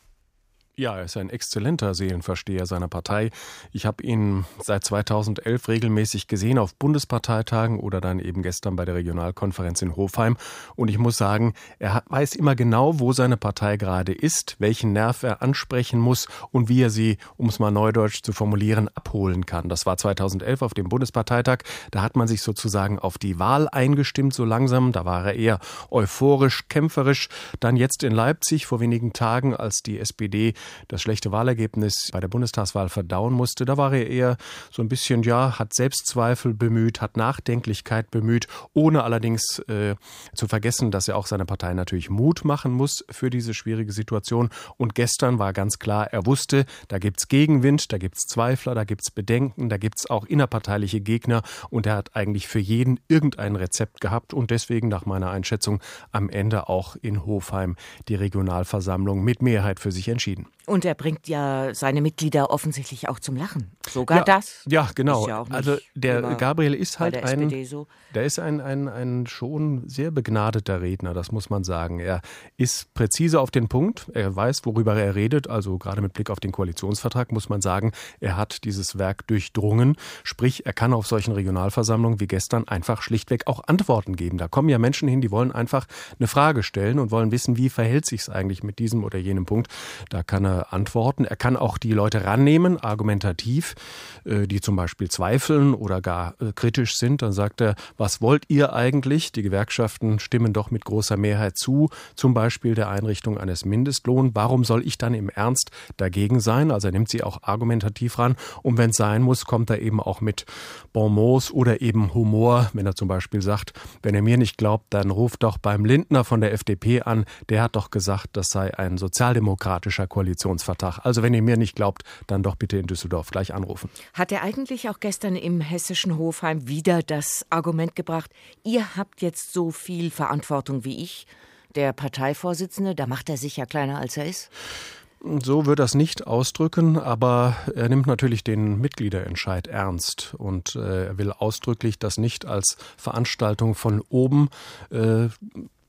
Ja, er ist ein exzellenter Seelenversteher seiner Partei. Ich habe ihn seit 2011 regelmäßig gesehen auf Bundesparteitagen oder dann eben gestern bei der Regionalkonferenz in Hofheim. Und ich muss sagen, er weiß immer genau, wo seine Partei gerade ist, welchen Nerv er ansprechen muss und wie er sie, um es mal neudeutsch zu formulieren, abholen kann. Das war 2011 auf dem Bundesparteitag. Da hat man sich sozusagen auf die Wahl eingestimmt, so langsam. Da war er eher euphorisch, kämpferisch. Dann jetzt in Leipzig vor wenigen Tagen, als die SPD das schlechte Wahlergebnis bei der Bundestagswahl verdauen musste, da war er eher so ein bisschen, ja, hat Selbstzweifel bemüht, hat Nachdenklichkeit bemüht, ohne allerdings äh, zu vergessen, dass er auch seiner Partei natürlich Mut machen muss für diese schwierige Situation. Und gestern war ganz klar, er wusste, da gibt's Gegenwind, da gibt's Zweifler, da gibt's Bedenken, da gibt's auch innerparteiliche Gegner und er hat eigentlich für jeden irgendein Rezept gehabt und deswegen nach meiner Einschätzung am Ende auch in Hofheim die Regionalversammlung mit Mehrheit für sich entschieden. Und er bringt ja seine Mitglieder offensichtlich auch zum Lachen. Sogar ja, das. Ja, genau. Ja also der Gabriel ist halt ein, so. der ist ein, ein, ein schon sehr begnadeter Redner, das muss man sagen. Er ist präzise auf den Punkt. Er weiß, worüber er redet. Also gerade mit Blick auf den Koalitionsvertrag muss man sagen, er hat dieses Werk durchdrungen. Sprich, er kann auf solchen Regionalversammlungen wie gestern einfach schlichtweg auch Antworten geben. Da kommen ja Menschen hin, die wollen einfach eine Frage stellen und wollen wissen, wie verhält sich es eigentlich mit diesem oder jenem Punkt. Da kann er antworten. Er kann auch die Leute rannehmen, argumentativ, äh, die zum Beispiel zweifeln oder gar äh, kritisch sind. Dann sagt er, was wollt ihr eigentlich? Die Gewerkschaften stimmen doch mit großer Mehrheit zu, zum Beispiel der Einrichtung eines Mindestlohns. Warum soll ich dann im Ernst dagegen sein? Also er nimmt sie auch argumentativ ran. Und wenn es sein muss, kommt er eben auch mit Bonmots oder eben Humor, wenn er zum Beispiel sagt, wenn er mir nicht glaubt, dann ruft doch beim Lindner von der FDP an, der hat doch gesagt, das sei ein sozialdemokratischer Koalition Koalitionsvertrag. Also wenn ihr mir nicht glaubt, dann doch bitte in Düsseldorf gleich anrufen. Hat er eigentlich auch gestern im hessischen Hofheim wieder das Argument gebracht, ihr habt jetzt so viel Verantwortung wie ich, der Parteivorsitzende, da macht er sich ja kleiner als er ist? So wird er es nicht ausdrücken, aber er nimmt natürlich den Mitgliederentscheid ernst und äh, er will ausdrücklich das nicht als Veranstaltung von oben äh,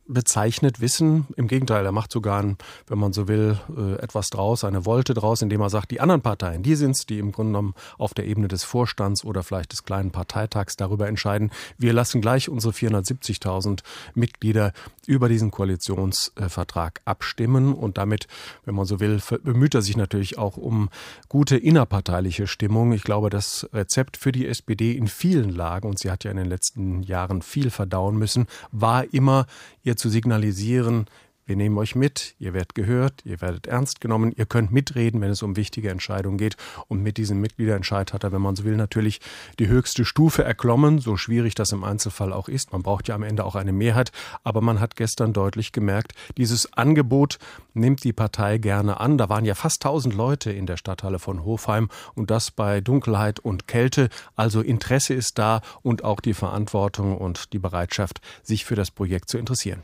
bezeichnet wissen. Im Gegenteil, er macht sogar, ein, wenn man so will, äh, etwas draus, eine Wolte draus, indem er sagt, die anderen Parteien, die sind es, die im Grunde genommen auf der Ebene des Vorstands oder vielleicht des kleinen Parteitags darüber entscheiden. Wir lassen gleich unsere 470.000 Mitglieder über diesen Koalitionsvertrag abstimmen und damit, wenn man so will, bemüht er sich natürlich auch um gute innerparteiliche Stimmung. Ich glaube, das Rezept für die SPD in vielen Lagen, und sie hat ja in den letzten Jahren viel verdauen müssen, war immer, ihr zu signalisieren, wir nehmen euch mit, ihr werdet gehört, ihr werdet ernst genommen, ihr könnt mitreden, wenn es um wichtige Entscheidungen geht. Und mit diesem Mitgliederentscheid hat er, wenn man so will, natürlich die höchste Stufe erklommen, so schwierig das im Einzelfall auch ist. Man braucht ja am Ende auch eine Mehrheit. Aber man hat gestern deutlich gemerkt, dieses Angebot nimmt die Partei gerne an. Da waren ja fast tausend Leute in der Stadthalle von Hofheim und das bei Dunkelheit und Kälte. Also Interesse ist da und auch die Verantwortung und die Bereitschaft, sich für das Projekt zu interessieren.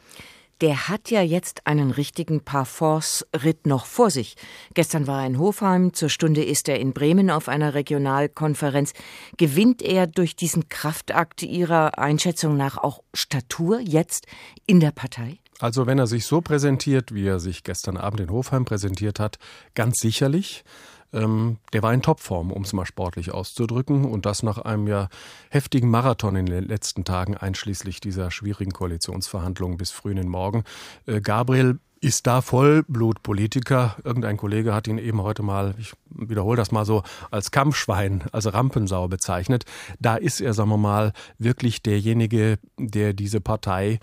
Der hat ja jetzt einen richtigen Parforce-Ritt noch vor sich. Gestern war er in Hofheim, zur Stunde ist er in Bremen auf einer Regionalkonferenz. Gewinnt er durch diesen Kraftakt Ihrer Einschätzung nach auch Statur jetzt in der Partei? Also wenn er sich so präsentiert, wie er sich gestern Abend in Hofheim präsentiert hat, ganz sicherlich. Ähm, der war in Topform, um es mal sportlich auszudrücken. Und das nach einem ja heftigen Marathon in den letzten Tagen, einschließlich dieser schwierigen Koalitionsverhandlungen bis früh in den Morgen. Äh, Gabriel ist da Vollblutpolitiker. Irgendein Kollege hat ihn eben heute mal, ich wiederhole das mal so, als Kampfschwein, als Rampensau bezeichnet. Da ist er, sagen wir mal, wirklich derjenige, der diese Partei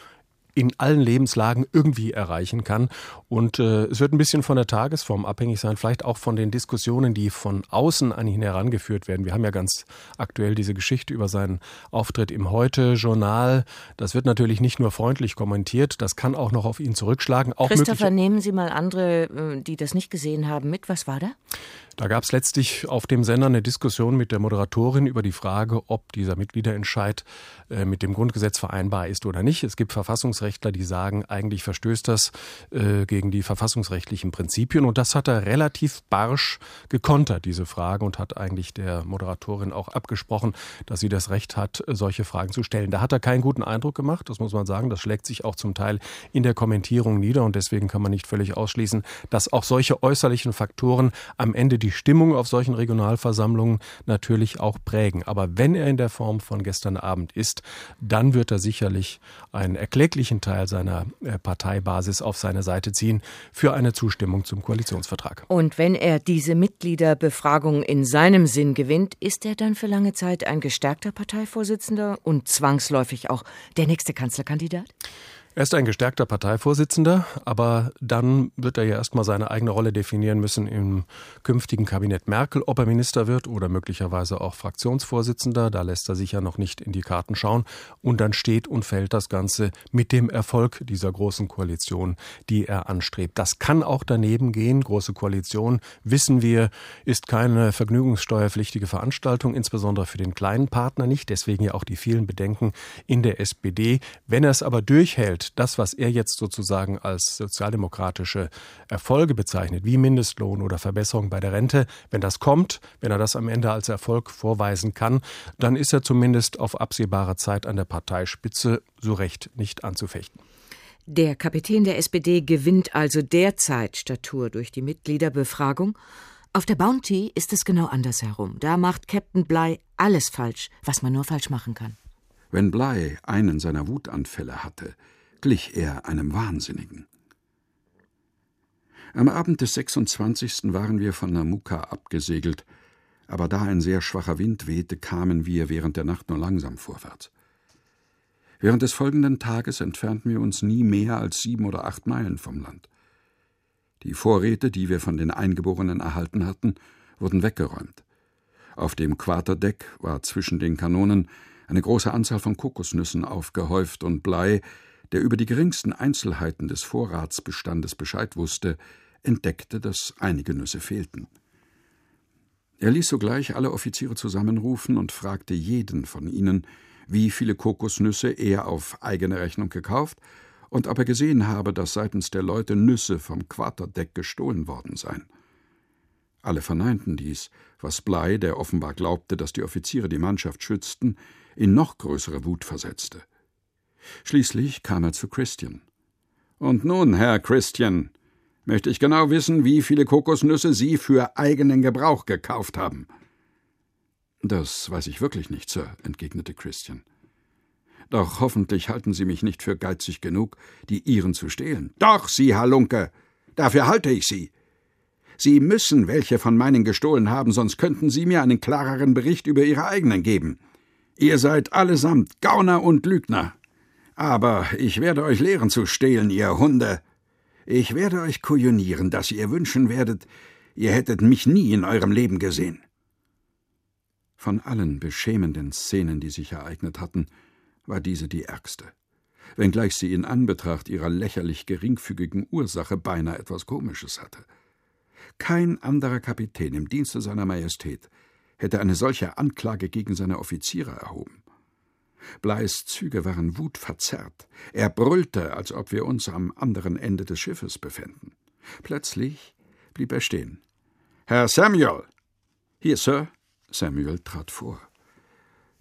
in allen Lebenslagen irgendwie erreichen kann. Und äh, es wird ein bisschen von der Tagesform abhängig sein, vielleicht auch von den Diskussionen, die von außen an ihn herangeführt werden. Wir haben ja ganz aktuell diese Geschichte über seinen Auftritt im Heute-Journal. Das wird natürlich nicht nur freundlich kommentiert, das kann auch noch auf ihn zurückschlagen. Auch Christopher, nehmen Sie mal andere, äh, die das nicht gesehen haben, mit. Was war da? Da gab es letztlich auf dem Sender eine Diskussion mit der Moderatorin über die Frage, ob dieser Mitgliederentscheid äh, mit dem Grundgesetz vereinbar ist oder nicht. Es gibt Verfassungsrechtler, die sagen, eigentlich verstößt das äh, gegen die verfassungsrechtlichen Prinzipien. Und das hat er relativ barsch gekontert, diese Frage, und hat eigentlich der Moderatorin auch abgesprochen, dass sie das Recht hat, solche Fragen zu stellen. Da hat er keinen guten Eindruck gemacht, das muss man sagen. Das schlägt sich auch zum Teil in der Kommentierung nieder. Und deswegen kann man nicht völlig ausschließen, dass auch solche äußerlichen Faktoren am Ende die die Stimmung auf solchen Regionalversammlungen natürlich auch prägen. Aber wenn er in der Form von gestern Abend ist, dann wird er sicherlich einen erkläglichen Teil seiner äh, Parteibasis auf seine Seite ziehen für eine Zustimmung zum Koalitionsvertrag. Und wenn er diese Mitgliederbefragung in seinem Sinn gewinnt, ist er dann für lange Zeit ein gestärkter Parteivorsitzender und zwangsläufig auch der nächste Kanzlerkandidat? Er ist ein gestärkter Parteivorsitzender, aber dann wird er ja erstmal seine eigene Rolle definieren müssen im künftigen Kabinett Merkel, ob er Minister wird oder möglicherweise auch Fraktionsvorsitzender. Da lässt er sich ja noch nicht in die Karten schauen. Und dann steht und fällt das Ganze mit dem Erfolg dieser großen Koalition, die er anstrebt. Das kann auch daneben gehen. Große Koalition, wissen wir, ist keine vergnügungssteuerpflichtige Veranstaltung, insbesondere für den kleinen Partner nicht. Deswegen ja auch die vielen Bedenken in der SPD. Wenn er es aber durchhält, Umfeld das, was er jetzt sozusagen als sozialdemokratische Erfolge bezeichnet, wie Mindestlohn oder Verbesserung bei der Rente, wenn das kommt, wenn er das am Ende als Erfolg vorweisen kann, dann ist er zumindest auf absehbare Zeit an der Parteispitze so recht nicht anzufechten. Der Kapitän der SPD gewinnt also derzeit Statur durch die Mitgliederbefragung. Auf der Bounty ist es genau andersherum. Da macht Captain Bly alles falsch, was man nur falsch machen kann. Wenn Bly einen seiner Wutanfälle hatte, glich er einem Wahnsinnigen. Am Abend des 26. waren wir von Namuka abgesegelt, aber da ein sehr schwacher Wind wehte, kamen wir während der Nacht nur langsam vorwärts. Während des folgenden Tages entfernten wir uns nie mehr als sieben oder acht Meilen vom Land. Die Vorräte, die wir von den Eingeborenen erhalten hatten, wurden weggeräumt. Auf dem Quarterdeck war zwischen den Kanonen eine große Anzahl von Kokosnüssen aufgehäuft und Blei, der über die geringsten Einzelheiten des Vorratsbestandes Bescheid wusste, entdeckte, dass einige Nüsse fehlten. Er ließ sogleich alle Offiziere zusammenrufen und fragte jeden von ihnen, wie viele Kokosnüsse er auf eigene Rechnung gekauft und ob er gesehen habe, dass seitens der Leute Nüsse vom Quarterdeck gestohlen worden seien. Alle verneinten dies, was Blei, der offenbar glaubte, dass die Offiziere die Mannschaft schützten, in noch größere Wut versetzte. Schließlich kam er zu Christian. Und nun, Herr Christian, möchte ich genau wissen, wie viele Kokosnüsse Sie für eigenen Gebrauch gekauft haben. Das weiß ich wirklich nicht, Sir, entgegnete Christian. Doch hoffentlich halten Sie mich nicht für geizig genug, die Ihren zu stehlen. Doch, Sie, Halunke, dafür halte ich Sie. Sie müssen welche von meinen gestohlen haben, sonst könnten Sie mir einen klareren Bericht über Ihre eigenen geben. Ihr seid allesamt Gauner und Lügner. Aber ich werde euch lehren zu stehlen, ihr Hunde. Ich werde euch kujonieren, dass ihr wünschen werdet, ihr hättet mich nie in eurem Leben gesehen. Von allen beschämenden Szenen, die sich ereignet hatten, war diese die ärgste, wenngleich sie in Anbetracht ihrer lächerlich geringfügigen Ursache beinahe etwas Komisches hatte. Kein anderer Kapitän im Dienste seiner Majestät hätte eine solche Anklage gegen seine Offiziere erhoben. Bleis Züge waren wutverzerrt. Er brüllte, als ob wir uns am anderen Ende des Schiffes befänden. Plötzlich blieb er stehen. Herr Samuel! Hier, Sir. Samuel trat vor.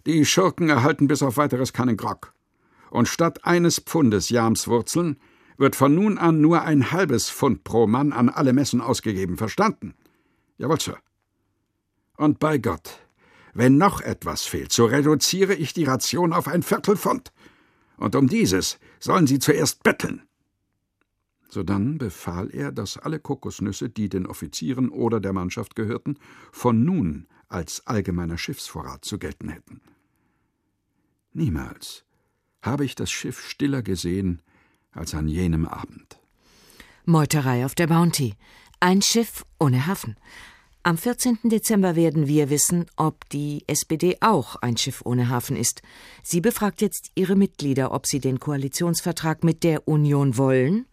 Die Schurken erhalten bis auf weiteres keinen Grog. Und statt eines Pfundes Jamswurzeln wird von nun an nur ein halbes Pfund pro Mann an alle Messen ausgegeben. Verstanden? Jawohl, Sir. Und bei Gott, wenn noch etwas fehlt, so reduziere ich die Ration auf ein Viertelpfund. Und um dieses sollen Sie zuerst betteln. Sodann befahl er, dass alle Kokosnüsse, die den Offizieren oder der Mannschaft gehörten, von nun als allgemeiner Schiffsvorrat zu gelten hätten. Niemals habe ich das Schiff stiller gesehen als an jenem Abend. Meuterei auf der Bounty. Ein Schiff ohne Hafen. Am 14. Dezember werden wir wissen, ob die SPD auch ein Schiff ohne Hafen ist. Sie befragt jetzt ihre Mitglieder, ob sie den Koalitionsvertrag mit der Union wollen.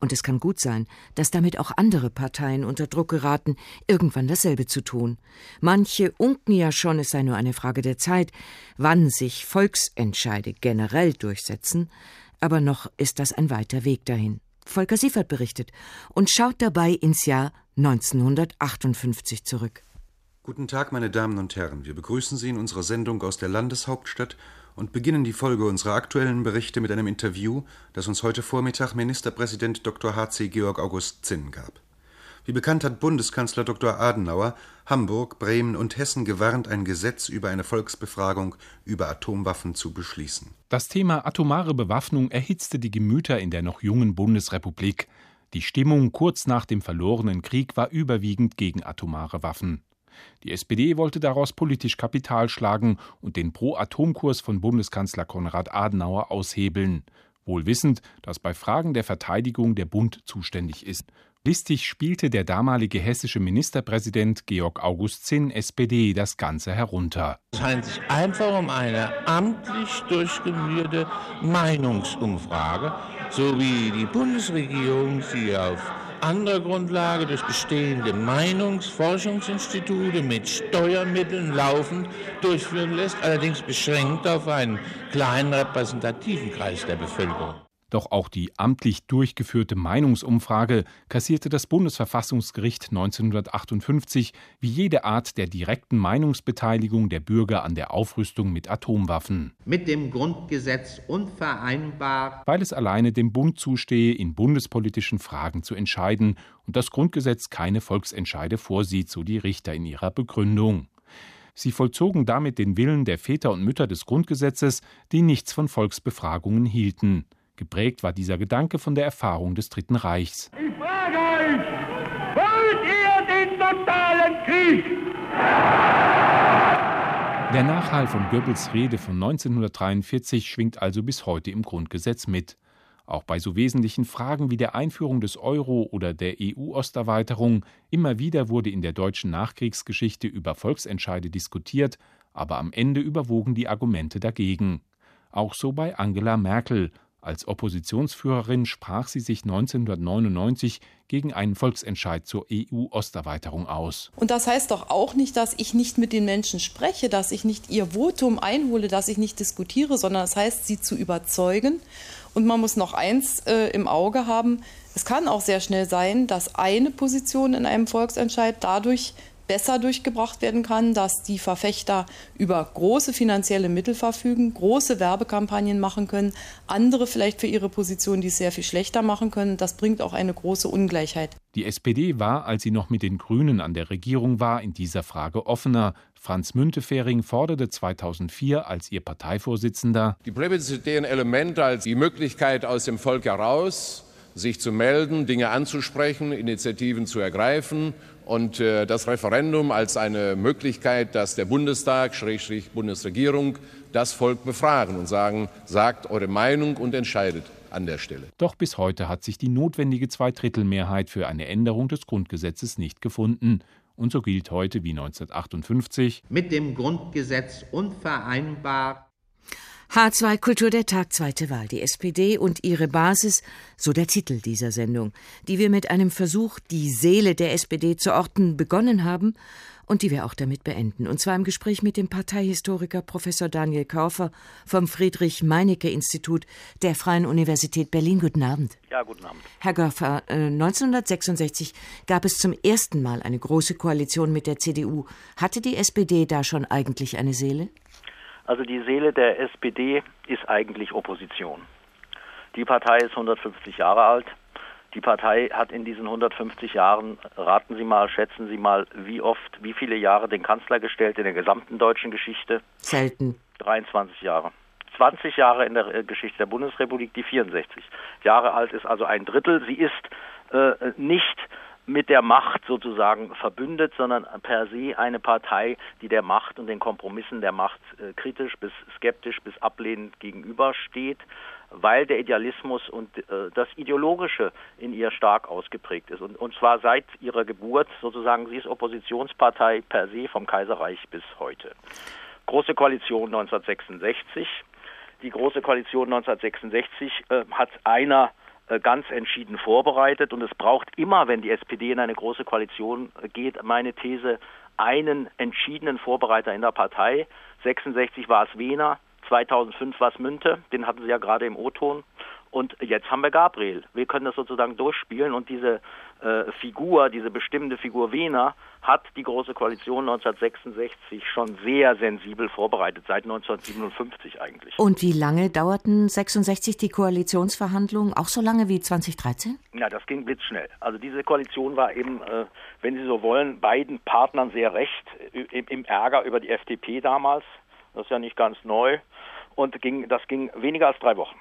Und es kann gut sein, dass damit auch andere Parteien unter Druck geraten, irgendwann dasselbe zu tun. Manche unken ja schon, es sei nur eine Frage der Zeit, wann sich Volksentscheide generell durchsetzen, aber noch ist das ein weiter Weg dahin. Volker Siefert berichtet und schaut dabei ins Jahr 1958 zurück. Guten Tag, meine Damen und Herren. Wir begrüßen Sie in unserer Sendung aus der Landeshauptstadt und beginnen die Folge unserer aktuellen Berichte mit einem Interview, das uns heute Vormittag Ministerpräsident Dr. H.C. Georg August Zinn gab. Wie bekannt hat Bundeskanzler Dr. Adenauer Hamburg, Bremen und Hessen gewarnt, ein Gesetz über eine Volksbefragung über Atomwaffen zu beschließen. Das Thema atomare Bewaffnung erhitzte die Gemüter in der noch jungen Bundesrepublik. Die Stimmung kurz nach dem verlorenen Krieg war überwiegend gegen atomare Waffen. Die SPD wollte daraus politisch Kapital schlagen und den Pro-Atom-Kurs von Bundeskanzler Konrad Adenauer aushebeln, wohl wissend, dass bei Fragen der Verteidigung der Bund zuständig ist. Listig spielte der damalige hessische Ministerpräsident Georg August Zinn, SPD, das Ganze herunter. Es handelt sich einfach um eine amtlich durchgeführte Meinungsumfrage, so wie die Bundesregierung sie auf anderer Grundlage durch bestehende Meinungsforschungsinstitute mit Steuermitteln laufend durchführen lässt, allerdings beschränkt auf einen kleinen repräsentativen Kreis der Bevölkerung. Doch auch die amtlich durchgeführte Meinungsumfrage kassierte das Bundesverfassungsgericht 1958 wie jede Art der direkten Meinungsbeteiligung der Bürger an der Aufrüstung mit Atomwaffen. Mit dem Grundgesetz unvereinbar. Weil es alleine dem Bund zustehe, in bundespolitischen Fragen zu entscheiden und das Grundgesetz keine Volksentscheide vorsieht, so die Richter in ihrer Begründung. Sie vollzogen damit den Willen der Väter und Mütter des Grundgesetzes, die nichts von Volksbefragungen hielten. Geprägt war dieser Gedanke von der Erfahrung des Dritten Reichs. Ich frage euch, wollt ihr den totalen Krieg? Der Nachhall von Goebbels Rede von 1943 schwingt also bis heute im Grundgesetz mit. Auch bei so wesentlichen Fragen wie der Einführung des Euro oder der EU-Osterweiterung immer wieder wurde in der deutschen Nachkriegsgeschichte über Volksentscheide diskutiert, aber am Ende überwogen die Argumente dagegen. Auch so bei Angela Merkel, als Oppositionsführerin sprach sie sich 1999 gegen einen Volksentscheid zur EU-Osterweiterung aus. Und das heißt doch auch nicht, dass ich nicht mit den Menschen spreche, dass ich nicht ihr Votum einhole, dass ich nicht diskutiere, sondern das heißt, sie zu überzeugen. Und man muss noch eins äh, im Auge haben. Es kann auch sehr schnell sein, dass eine Position in einem Volksentscheid dadurch besser durchgebracht werden kann, dass die Verfechter über große finanzielle Mittel verfügen, große Werbekampagnen machen können, andere vielleicht für ihre Position dies sehr viel schlechter machen können. Das bringt auch eine große Ungleichheit. Die SPD war, als sie noch mit den Grünen an der Regierung war, in dieser Frage offener. Franz Müntefering forderte 2004 als ihr Parteivorsitzender die plebiszitären Elemente als die Möglichkeit aus dem Volk heraus sich zu melden, Dinge anzusprechen, Initiativen zu ergreifen und äh, das Referendum als eine Möglichkeit, dass der Bundestag, Schrägstrich Bundesregierung, das Volk befragen und sagen, sagt eure Meinung und entscheidet an der Stelle. Doch bis heute hat sich die notwendige Zweidrittelmehrheit für eine Änderung des Grundgesetzes nicht gefunden. Und so gilt heute wie 1958 mit dem Grundgesetz unvereinbar H2 Kultur der Tag, zweite Wahl. Die SPD und ihre Basis, so der Titel dieser Sendung, die wir mit einem Versuch, die Seele der SPD zu orten, begonnen haben und die wir auch damit beenden. Und zwar im Gespräch mit dem Parteihistoriker Professor Daniel Kaufer vom Friedrich-Meinecke-Institut der Freien Universität Berlin. Guten Abend. Ja, guten Abend. Herr Görfer, 1966 äh, gab es zum ersten Mal eine große Koalition mit der CDU. Hatte die SPD da schon eigentlich eine Seele? Also die Seele der SPD ist eigentlich Opposition. Die Partei ist 150 Jahre alt. Die Partei hat in diesen 150 Jahren, raten Sie mal, schätzen Sie mal, wie oft, wie viele Jahre den Kanzler gestellt in der gesamten deutschen Geschichte? Selten. 23 Jahre. 20 Jahre in der äh, Geschichte der Bundesrepublik, die 64 Jahre alt ist, also ein Drittel. Sie ist äh, nicht mit der Macht sozusagen verbündet, sondern per se eine Partei, die der Macht und den Kompromissen der Macht äh, kritisch bis skeptisch bis ablehnend gegenübersteht, weil der Idealismus und äh, das Ideologische in ihr stark ausgeprägt ist. Und, und zwar seit ihrer Geburt sozusagen, sie ist Oppositionspartei per se vom Kaiserreich bis heute. Große Koalition 1966. Die Große Koalition 1966 äh, hat einer ganz entschieden vorbereitet und es braucht immer, wenn die SPD in eine große Koalition äh, geht, meine These, einen entschiedenen Vorbereiter in der Partei. 66 war es Wehner, 2005 war es Münte, den hatten Sie ja gerade im O-Ton. Und jetzt haben wir Gabriel. Wir können das sozusagen durchspielen und diese äh, Figur, diese bestimmende Figur Wehner, hat die Große Koalition 1966 schon sehr sensibel vorbereitet, seit 1957 eigentlich. Und wie lange dauerten 66 die Koalitionsverhandlungen? Auch so lange wie 2013? Ja, das ging blitzschnell. Also diese Koalition war eben, äh, wenn Sie so wollen, beiden Partnern sehr recht, im, im Ärger über die FDP damals. Das ist ja nicht ganz neu. Und ging, das ging weniger als drei Wochen.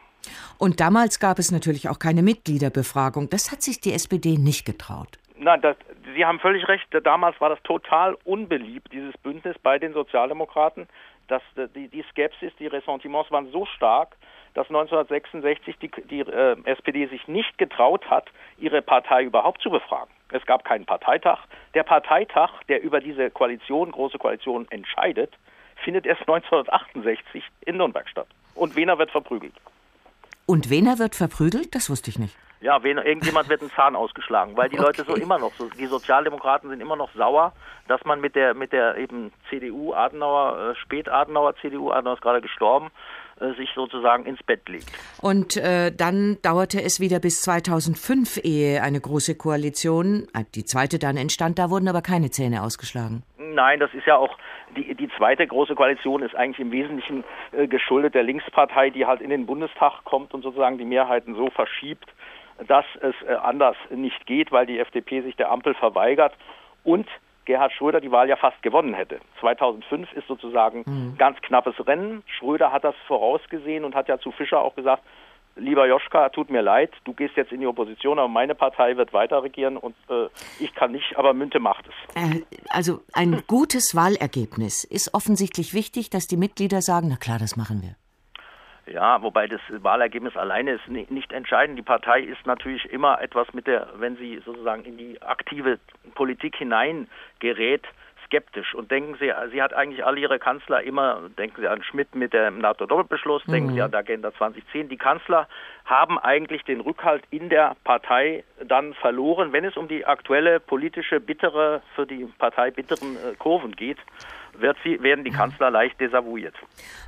Und damals gab es natürlich auch keine Mitgliederbefragung. Das hat sich die SPD nicht getraut. Nein, das, Sie haben völlig recht. Damals war das total unbeliebt, dieses Bündnis bei den Sozialdemokraten. Dass die, die Skepsis, die Ressentiments waren so stark, dass 1966 die, die äh, SPD sich nicht getraut hat, ihre Partei überhaupt zu befragen. Es gab keinen Parteitag. Der Parteitag, der über diese Koalition, große Koalition, entscheidet, findet erst 1968 in Nürnberg statt. Und Wiener wird verprügelt. Und Wehner wird verprügelt? Das wusste ich nicht. Ja, wen, irgendjemand wird ein Zahn ausgeschlagen, weil die okay. Leute so immer noch, so, die Sozialdemokraten sind immer noch sauer, dass man mit der mit der eben CDU Adenauer, äh, Spät-Adenauer CDU, Adenauer ist gerade gestorben, äh, sich sozusagen ins Bett legt. Und äh, dann dauerte es wieder bis 2005, ehe eine große Koalition, äh, die zweite dann entstand, da wurden aber keine Zähne ausgeschlagen. Nein, das ist ja auch die, die zweite große Koalition ist eigentlich im Wesentlichen äh, geschuldet der Linkspartei, die halt in den Bundestag kommt und sozusagen die Mehrheiten so verschiebt, dass es äh, anders nicht geht, weil die FDP sich der Ampel verweigert und Gerhard Schröder die Wahl ja fast gewonnen hätte. 2005 ist sozusagen mhm. ganz knappes Rennen. Schröder hat das vorausgesehen und hat ja zu Fischer auch gesagt, lieber Joschka, tut mir leid, du gehst jetzt in die Opposition, aber meine Partei wird weiter regieren und äh, ich kann nicht, aber Münte macht es. Äh, also ein <laughs> gutes Wahlergebnis ist offensichtlich wichtig, dass die Mitglieder sagen, na klar, das machen wir. Ja, wobei das Wahlergebnis alleine ist nicht entscheidend. Die Partei ist natürlich immer etwas mit der, wenn sie sozusagen in die aktive Politik hineingerät, skeptisch und denken Sie, sie hat eigentlich alle ihre Kanzler immer, denken Sie an Schmidt mit dem NATO-Doppelbeschluss, mhm. denken Sie an die Agenda 2010, die Kanzler haben eigentlich den Rückhalt in der Partei dann verloren, wenn es um die aktuelle politische bittere, für die Partei bitteren äh, Kurven geht, wird sie, werden die Kanzler leicht desavouiert.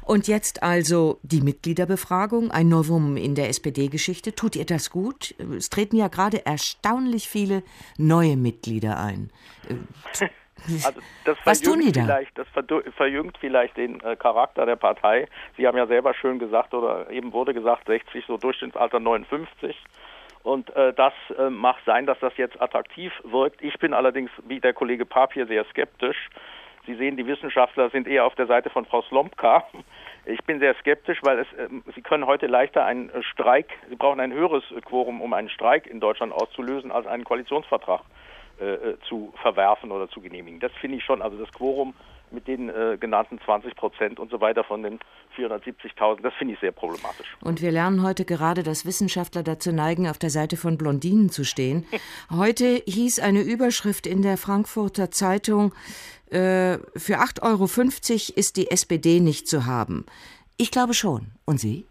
Und jetzt also die Mitgliederbefragung, ein Novum in der SPD-Geschichte. Tut ihr das gut? Es treten ja gerade erstaunlich viele neue Mitglieder ein. <laughs> <laughs> Also das Was tun die da? Vielleicht, das verjüngt vielleicht den äh, Charakter der Partei. Sie haben ja selber schön gesagt, oder eben wurde gesagt, 60, so Durchschnittsalter 59. Und äh, das äh, mag sein, dass das jetzt attraktiv wirkt. Ich bin allerdings, wie der Kollege Pap hier, sehr skeptisch. Sie sehen, die Wissenschaftler sind eher auf der Seite von Frau Slomka. <laughs> Ich bin sehr skeptisch, weil es, äh, Sie können heute leichter einen äh, Streik, Sie brauchen ein höheres Quorum, um einen Streik in Deutschland auszulösen, als einen Koalitionsvertrag. Äh, äh, zu verwerfen oder zu genehmigen. Das finde ich schon. Also das Quorum mit den äh, genannten 20 Prozent und so weiter von den 470.000, das finde ich sehr problematisch. Und wir lernen heute gerade, dass Wissenschaftler dazu neigen, auf der Seite von Blondinen zu stehen. <laughs> Heute hieß eine Überschrift in der Frankfurter Zeitung, äh, für 8,50 Euro ist die SPD nicht zu haben. Ich glaube schon. Und Sie?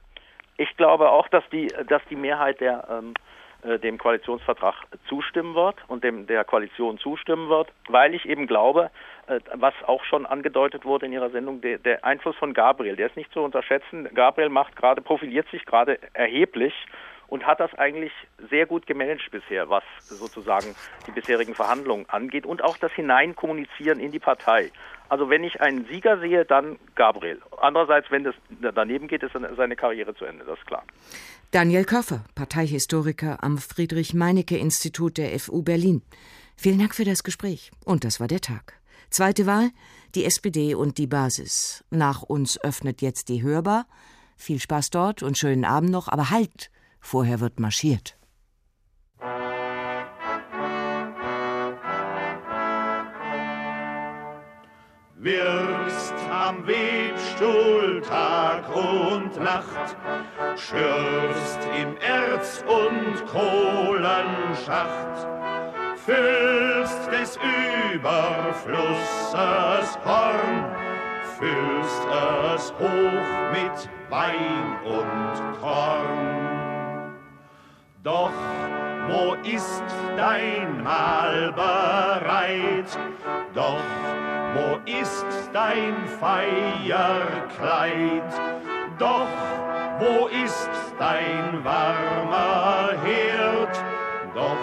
Ich glaube auch, dass die, dass die Mehrheit der ähm, äh, dem Koalitionsvertrag zustimmen wird und dem der Koalition zustimmen wird, weil ich eben glaube, äh, was auch schon angedeutet wurde in Ihrer Sendung, der, der Einfluss von Gabriel, der ist nicht zu unterschätzen. Gabriel macht gerade, profiliert sich gerade erheblich und hat das eigentlich sehr gut gemanagt bisher, was sozusagen die bisherigen Verhandlungen angeht und auch das Hineinkommunizieren in die Partei. Also wenn ich einen Sieger sehe, dann Gabriel. Andererseits, wenn das daneben geht, ist seine Karriere zu Ende, das ist klar. Daniel Köffer, Parteihistoriker am Friedrich-Meinecke-Institut der FU Berlin. Vielen Dank für das Gespräch. Und das war der Tag. Zweite Wahl, die SPD und die Basis. Nach uns öffnet jetzt die Hörbar. Viel Spaß dort und schönen Abend noch, aber halt! Vorher wird marschiert. Wirkst am Webstuhl Tag und Nacht, schürfst im Erz- und Kohlenschacht, füllst des Überflusses Horn, füllst es hoch mit Wein und Korn. Doch wo ist dein Mahl bereit? Doch wo ist dein Feierkleid? Doch wo ist dein warmer Herd? Doch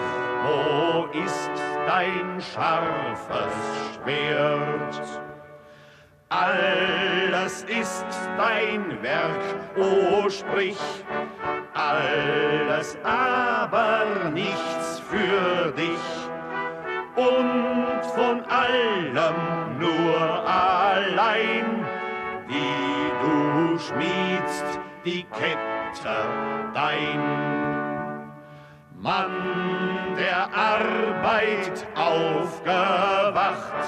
wo ist dein scharfes Schwert? Alles ist dein Werk, o sprich, alles aber nichts für dich und von allem nur allein, wie du schmiedst die Kette dein. Mann der Arbeit aufgewacht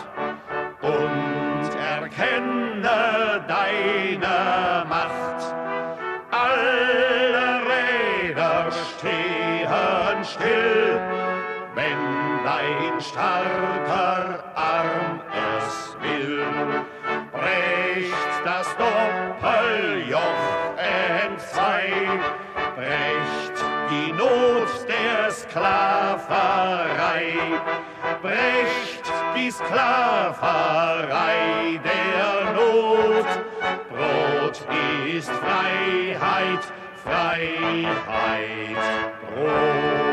und erkenne deine dein starker Arm es will. Brecht das Doppeljoch entzwei, brecht die Not der Sklaverei, brecht die Sklaverei der Not. Brot ist Freiheit, Freiheit, Brot.